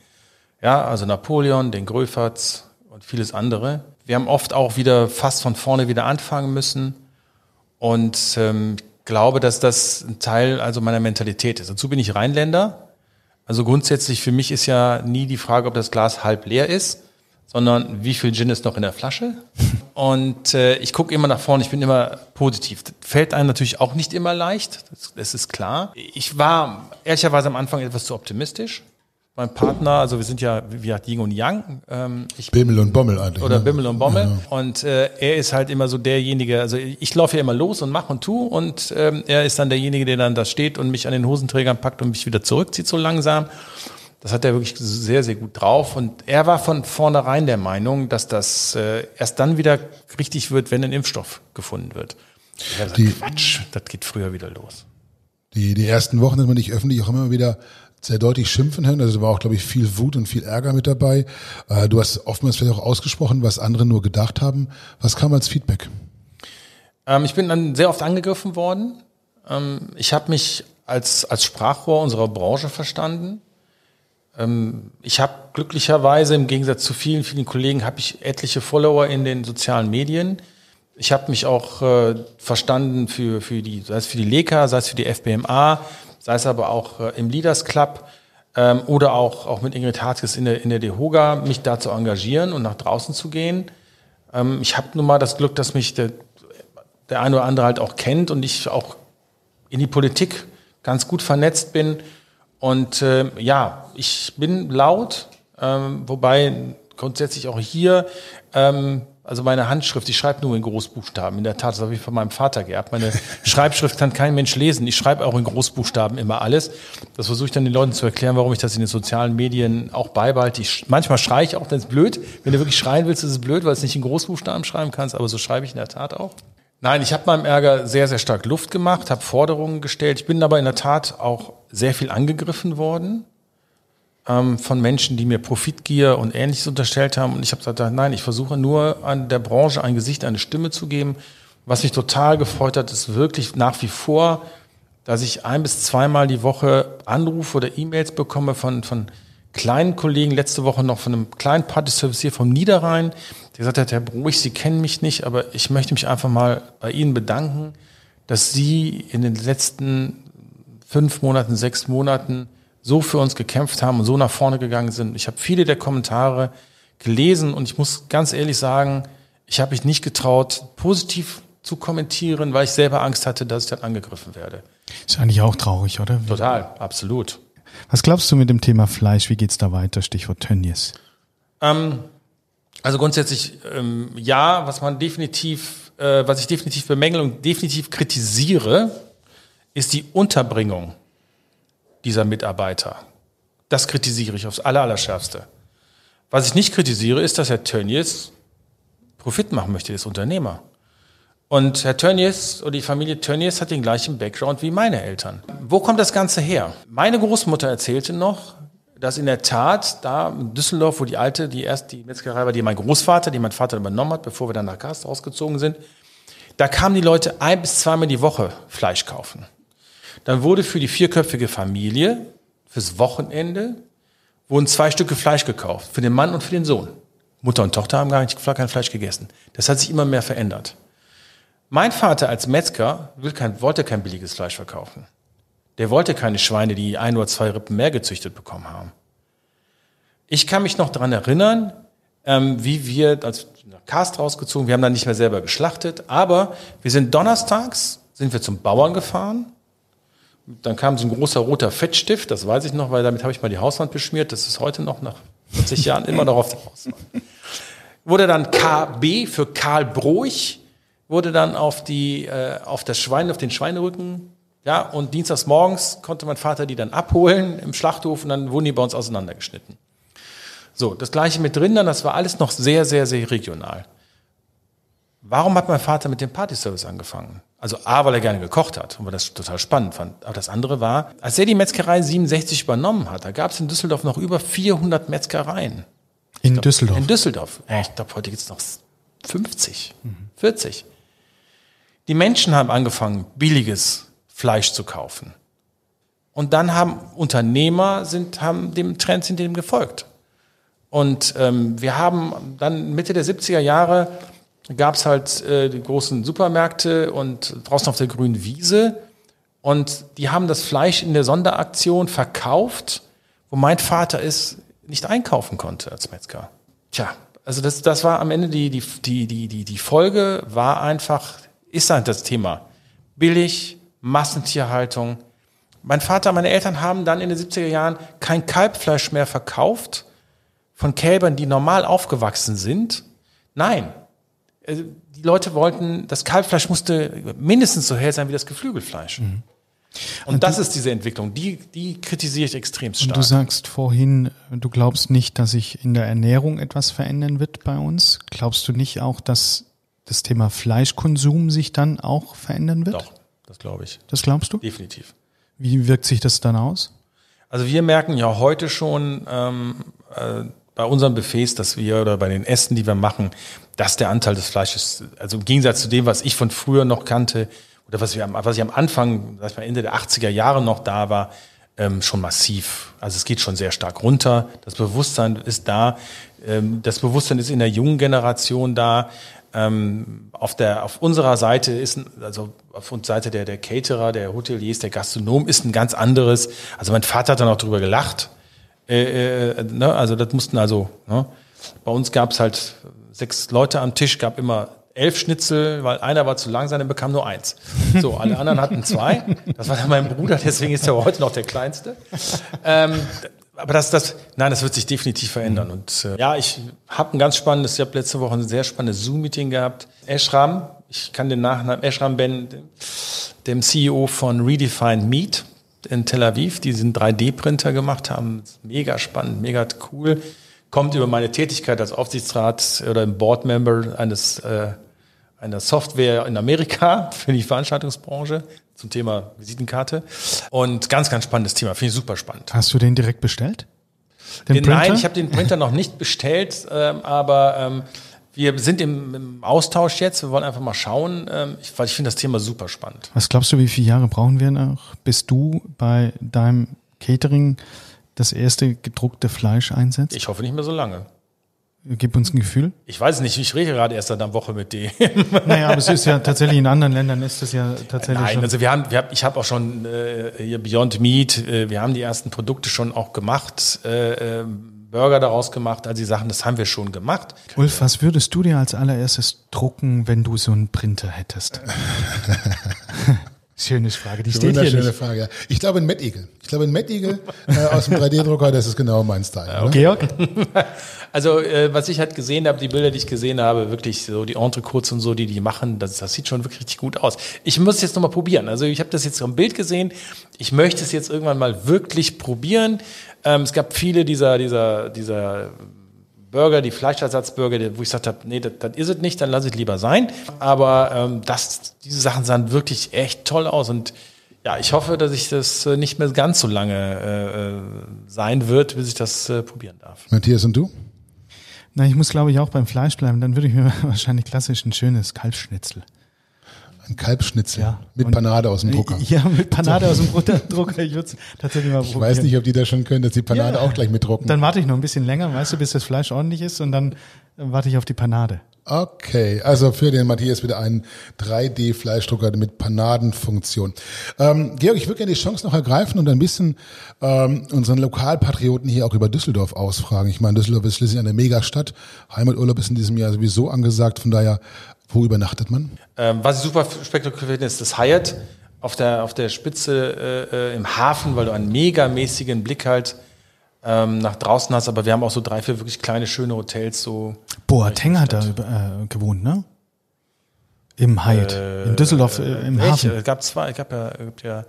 Ja, also Napoleon, den Gröferts und vieles andere. Wir haben oft auch wieder fast von vorne wieder anfangen müssen und ähm, glaube, dass das ein Teil also meiner Mentalität ist. Dazu bin ich Rheinländer. Also grundsätzlich für mich ist ja nie die Frage, ob das Glas halb leer ist, sondern wie viel Gin ist noch in der Flasche. Und äh, ich gucke immer nach vorne, ich bin immer positiv. Das fällt einem natürlich auch nicht immer leicht, das, das ist klar. Ich war ehrlicherweise am Anfang etwas zu optimistisch. Mein Partner, also wir sind ja, wie gesagt, Yin und Yang. Ähm, ich, Bimmel und Bommel eigentlich. Oder ne? Bimmel und Bommel. Ja. Und äh, er ist halt immer so derjenige, also ich laufe ja immer los und mache und tu und ähm, er ist dann derjenige, der dann da steht und mich an den Hosenträgern packt und mich wieder zurückzieht so langsam. Das hat er wirklich sehr, sehr gut drauf. Und er war von vornherein der Meinung, dass das äh, erst dann wieder richtig wird, wenn ein Impfstoff gefunden wird. Er die, Quatsch, das geht früher wieder los. Die, die ersten Wochen hat man dich öffentlich auch immer wieder sehr deutlich schimpfen hören. Also da war auch, glaube ich, viel Wut und viel Ärger mit dabei. Äh, du hast oftmals vielleicht auch ausgesprochen, was andere nur gedacht haben. Was kam als Feedback? Ähm, ich bin dann sehr oft angegriffen worden. Ähm, ich habe mich als, als Sprachrohr unserer Branche verstanden. Ähm, ich habe glücklicherweise im Gegensatz zu vielen, vielen Kollegen, habe ich etliche Follower in den sozialen Medien. Ich habe mich auch äh, verstanden für, für die, sei es für die LECA, sei es für die FBMA, sei es aber auch äh, im Leaders Club ähm, oder auch, auch mit Ingrid Hartges in der, in der DEHOGA, mich da zu engagieren und nach draußen zu gehen. Ähm, ich habe nun mal das Glück, dass mich der, der eine oder andere halt auch kennt und ich auch in die Politik ganz gut vernetzt bin und äh, ja, ich bin laut, ähm, wobei grundsätzlich auch hier, ähm, Also meine Handschrift, ich schreibe nur in Großbuchstaben. In der Tat, das habe ich von meinem Vater geerbt. Meine Schreibschrift kann kein Mensch lesen. Ich schreibe auch in Großbuchstaben immer alles. Das versuche ich dann den Leuten zu erklären, warum ich das in den sozialen Medien auch beibehalte. Ich, manchmal schreie ich auch, dann ist es blöd. Wenn du wirklich schreien willst, ist es blöd, weil du es nicht in Großbuchstaben schreiben kannst. Aber so schreibe ich in der Tat auch. Nein, ich habe meinem Ärger sehr, sehr stark Luft gemacht, habe Forderungen gestellt. Ich bin aber in der Tat auch sehr viel angegriffen worden ähm, von Menschen, die mir Profitgier und Ähnliches unterstellt haben. Und ich habe gesagt, nein, ich versuche nur an der Branche ein Gesicht, eine Stimme zu geben. Was mich total gefreut hat, ist wirklich nach wie vor, dass ich ein bis zweimal die Woche Anrufe oder E-Mails bekomme von, von kleinen Kollegen, letzte Woche noch von einem kleinen Party-Service hier vom Niederrhein, der gesagt hat, Herr Bruch, Sie kennen mich nicht, aber ich möchte mich einfach mal bei Ihnen bedanken, dass Sie in den letzten fünf Monaten, sechs Monaten so für uns gekämpft haben und so nach vorne gegangen sind. Ich habe viele der Kommentare gelesen und ich muss ganz ehrlich sagen, ich habe mich nicht getraut, positiv zu kommentieren, weil ich selber Angst hatte, dass ich dann angegriffen werde. Ist eigentlich auch traurig, oder? Total, absolut. Was glaubst du mit dem Thema Fleisch? Wie geht's da weiter? Stichwort Tönnies. Ähm, also grundsätzlich ähm, ja, was man definitiv, äh, was ich definitiv bemängel und definitiv kritisiere, ist die Unterbringung dieser Mitarbeiter. Das kritisiere ich aufs Allerallerschärfste. Was ich nicht kritisiere, ist, dass Herr Tönnies Profit machen möchte, ist Unternehmer. Und Herr Tönnies oder die Familie Tönnies hat den gleichen Background wie meine Eltern. Wo kommt das Ganze her? Meine Großmutter erzählte noch, dass in der Tat da in Düsseldorf, wo die alte, die erst die Metzgerei war, die mein Großvater, die mein Vater übernommen hat, bevor wir dann nach Gast ausgezogen sind, da kamen die Leute ein bis zweimal die Woche Fleisch kaufen. Dann wurde für die vierköpfige Familie fürs Wochenende wurden zwei Stücke Fleisch gekauft, für den Mann und für den Sohn. Mutter und Tochter haben gar nicht kein Fleisch gegessen. Das hat sich immer mehr verändert. Mein Vater als Metzger will kein, wollte kein billiges Fleisch verkaufen. Der wollte keine Schweine, die ein oder zwei Rippen mehr gezüchtet bekommen haben. Ich kann mich noch daran erinnern, ähm, wie wir als Cast rausgezogen, wir haben dann nicht mehr selber geschlachtet, aber wir sind donnerstags, sind wir zum Bauern gefahren, dann kam so ein großer roter Fettstift, das weiß ich noch, weil damit habe ich mal die Hauswand beschmiert. Das ist heute noch nach 40 Jahren immer noch auf der Hauswand. Wurde dann KB für Karl Broich, wurde dann auf die, äh, auf das Schwein, auf den Schweinerücken, ja, und dienstags morgens konnte mein Vater die dann abholen im Schlachthof und dann wurden die bei uns auseinandergeschnitten. So, das gleiche mit Rindern, das war alles noch sehr, sehr, sehr regional. Warum hat mein Vater mit dem Partyservice angefangen? Also A, weil er gerne gekocht hat und weil das total spannend fand. Aber das andere war, als er die Metzgerei 67 übernommen hat, da gab es in Düsseldorf noch über 400 Metzgereien. In glaub, Düsseldorf? In Düsseldorf. Ja. Ich glaube, heute gibt es noch 50, mhm. 40. Die Menschen haben angefangen, billiges Fleisch zu kaufen. Und dann haben Unternehmer sind, haben dem Trend sind dem gefolgt. Und ähm, wir haben dann Mitte der 70er Jahre gab es halt äh, die großen Supermärkte und draußen auf der grünen Wiese. Und die haben das Fleisch in der Sonderaktion verkauft, wo mein Vater es nicht einkaufen konnte als Metzger. Tja, also das, das war am Ende die, die, die, die, die, die Folge war einfach, ist halt das Thema. Billig, Massentierhaltung. Mein Vater, meine Eltern haben dann in den 70er Jahren kein Kalbfleisch mehr verkauft von Kälbern, die normal aufgewachsen sind. Nein, also die Leute wollten, das Kalbfleisch musste mindestens so hell sein wie das Geflügelfleisch. Mhm. Und, und, das du, ist diese Entwicklung, die, die kritisiere ich extrem stark. Und du sagst vorhin, du glaubst nicht, dass sich in der Ernährung etwas verändern wird bei uns. Glaubst du nicht auch, dass das Thema Fleischkonsum sich dann auch verändern wird? Doch, das glaube ich. Das glaubst du? Definitiv. Wie wirkt sich das dann aus? Also wir merken ja heute schon ähm, äh, bei unseren Buffets, dass wir oder bei den Essen, die wir machen, dass der Anteil des Fleisches, also im Gegensatz zu dem, was ich von früher noch kannte, oder was, wir, was ich am Anfang, sag ich mal Ende der 80er Jahre noch da war, ähm, schon massiv. Also es geht schon sehr stark runter. Das Bewusstsein ist da. Ähm, das Bewusstsein ist in der jungen Generation da. Ähm, auf der auf unserer Seite ist also auf uns Seite der der Caterer, der Hoteliers, der Gastronom ist ein ganz anderes. Also mein Vater hat dann auch drüber gelacht. Äh, äh, ne? Also das mussten also. Ne? Bei uns gab es halt sechs Leute am Tisch, gab immer elf Schnitzel, weil einer war zu langsam, dann bekam nur eins. So, alle anderen hatten zwei. Das war dann mein Bruder, deswegen ist er heute noch der Kleinste. Ähm, Aber das, das, nein, das wird sich definitiv verändern. Und äh, ja, ich habe ein ganz spannendes, ich habe letzte Woche ein sehr spannendes Zoom-Meeting gehabt. Eschram, ich kann den Nachnamen Eschram Ben, dem CEO von Redefined Meat in Tel Aviv, die diesen 3D-Printer gemacht haben. Mega spannend, mega cool. Kommt über meine Tätigkeit als Aufsichtsrat oder Board-Member eines äh, einer Software in Amerika für die Veranstaltungsbranche zum Thema Visitenkarte. Und ganz, ganz spannendes Thema. Finde ich super spannend. Hast du den direkt bestellt? Den Nein, ich habe den Printer noch nicht bestellt, ähm, aber ähm, wir sind im, im, Austausch jetzt. Wir wollen einfach mal schauen, ähm, ich, weil ich finde das Thema super spannend. Was glaubst du, wie viele Jahre brauchen wir noch, bis du bei deinem Catering das erste gedruckte Fleisch einsetzt? Ich hoffe nicht mehr so lange. Gib uns ein Gefühl. Ich weiß nicht, ich rede gerade erst seit einer Woche mit dem. Naja, aber es ist ja tatsächlich in anderen Ländern ist das ja tatsächlich. Nein, also wir haben, wir haben ich habe auch schon äh, hier Beyond Meat, äh, wir haben die ersten Produkte schon auch gemacht, äh, äh, Burger daraus gemacht, all die Sachen, das haben wir schon gemacht. Ulf, was würdest du dir als allererstes drucken, wenn du so einen Printer hättest? Schöne Frage, die steht hier nicht. Frage. Ich glaube in Mettigel. Ich glaube in Mettigel äh, aus dem 3D-Drucker, das ist genau mein Style. Ja, okay. Georg? Also äh, was ich halt gesehen habe, die Bilder, die ich gesehen habe, wirklich so die Entrecotes und so, die die machen, das, das sieht schon wirklich richtig gut aus. Ich muss es jetzt nochmal probieren. Also ich habe das jetzt am Bild gesehen. Ich möchte es jetzt irgendwann mal wirklich probieren. Ähm, es gab viele dieser, dieser, dieser Burger, die Fleischersatzburger, wo ich gesagt habe, nee, das, das ist es nicht, dann lasse ich lieber sein. Aber ähm, das, diese Sachen sahen wirklich echt toll aus und ja, ich hoffe, dass ich das äh, nicht mehr ganz so lange äh, äh, sein wird, bis ich das äh, probieren darf. Matthias und du? Na, ich muss glaube ich auch beim Fleisch bleiben. Dann würde ich mir wahrscheinlich klassisch ein schönes Kalbschnitzel. Ein Kalbschnitzel ja. mit und, Panade aus dem Drucker. Ja, mit Panade aus dem Drucker. Ich würde tatsächlich mal probieren. Ich weiß nicht, ob die das schon können, dass die Panade ja. auch gleich mitdrucken. Dann warte ich noch ein bisschen länger, weißt du, bis das Fleisch ordentlich ist und dann warte ich auf die Panade. Okay, also für den Matthias wieder ein 3D-Fleischdrucker mit Panadenfunktion. Ähm, Georg, ich würde gerne die Chance noch ergreifen und ein bisschen ähm, unseren Lokalpatrioten hier auch über Düsseldorf ausfragen. Ich meine, Düsseldorf ist schließlich eine Megastadt. Heimaturlaub ist in diesem Jahr sowieso angesagt, von daher, wo übernachtet man? Ähm, was ich super spektakulär finde, ist das Hyatt auf der, auf der Spitze äh, äh im Hafen, weil du einen megamäßigen Blick halt ähm, nach draußen hast, aber wir haben auch so drei, vier wirklich kleine, schöne Hotels. So Boateng hat da äh, gewohnt, ne? Im Hyatt. Äh, in Düsseldorf äh, im welche? Hafen. Es gab zwei, es gab ja, es gab ja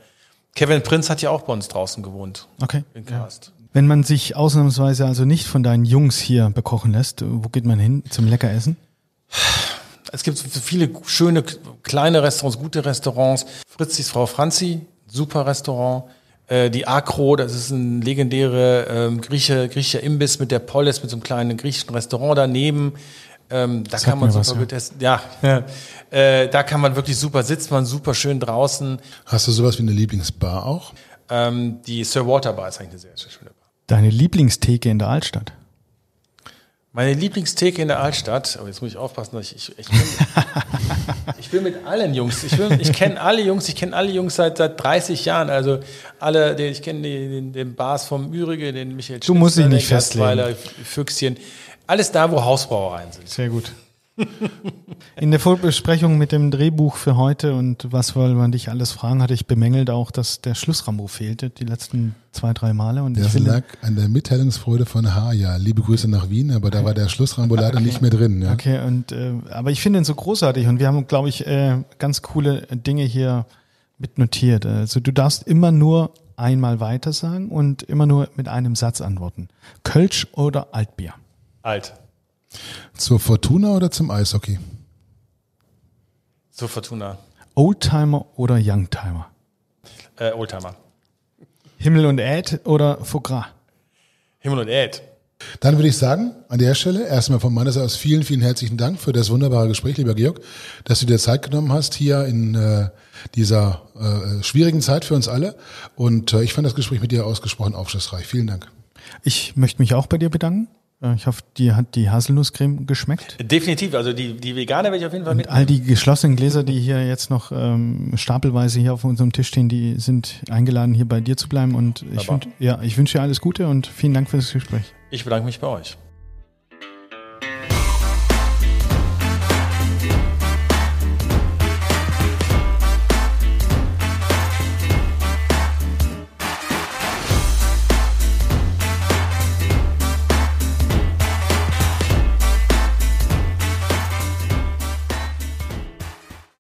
Kevin Prinz hat ja auch bei uns draußen gewohnt. Okay. In Karst. Ja. Wenn man sich ausnahmsweise also nicht von deinen Jungs hier bekochen lässt, wo geht man hin zum Leckeressen? Es gibt viele schöne kleine Restaurants, gute Restaurants. Fritzis Frau Franzi, super Restaurant. Äh, die Akro, das ist ein legendäre ähm, Grieche, griechischer Imbiss mit der Polis, mit so einem kleinen griechischen Restaurant daneben. Ähm, da kann man super gut essen. Ja, ja. Äh, da kann man wirklich super sitzt man super schön draußen. Hast du sowas wie eine Lieblingsbar auch? Ähm, die Sir Walter Bar ist eigentlich eine sehr, sehr schöne Bar. Deine Lieblingstheke in der Altstadt? Meine Lieblingstheke in der Altstadt, aber jetzt muss ich aufpassen, dass ich, ich, ich, bin, ich bin mit allen Jungs, ich, ich kenne alle Jungs, ich kenne alle Jungs seit, seit 30 Jahren, also alle, ich kenne den, den Bars vom Ürige, den Michael Du musst dich nicht festlegen. Füchschen, alles da, wo Hausbrauereien sind. Sehr gut. In der Vorbesprechung mit dem Drehbuch für heute und was wollen wir dich alles fragen, hatte ich bemängelt auch, dass der Schlussrambo fehlte, die letzten zwei, drei Male. Und das lag an der Mitteilungsfreude von Haja. Liebe Grüße nach Wien, aber da war der Schlussrambo leider nicht mehr drin. Ja. Okay, und äh, aber ich finde ihn so großartig und wir haben, glaube ich, äh, ganz coole Dinge hier mit notiert. Also du darfst immer nur einmal weiter sagen und immer nur mit einem Satz antworten. Kölsch oder Altbier? Alt. Zur Fortuna oder zum Eishockey? Zur Fortuna. Oldtimer oder Youngtimer? Äh, Oldtimer. Himmel und Erd oder Foie Himmel und Erd. Dann würde ich sagen, an der Stelle erstmal von meiner Seite aus vielen, vielen herzlichen Dank für das wunderbare Gespräch, lieber Georg, dass du dir Zeit genommen hast hier in äh, dieser äh, schwierigen Zeit für uns alle. Und äh, ich fand das Gespräch mit dir ausgesprochen aufschlussreich. Vielen Dank. Ich möchte mich auch bei dir bedanken. Äh, ich hoffe, dir hat die Haselnusscreme geschmeckt. Definitiv, also die, die vegane werde ich auf jeden Fall mit. All die geschlossenen Gläser, die hier jetzt noch ähm, stapelweise hier auf unserem Tisch stehen, die sind eingeladen, hier bei dir zu bleiben. Und ich, wünsch, ja, ich wünsche dir alles Gute und vielen Dank für das Gespräch. Ich bedanke mich bei euch.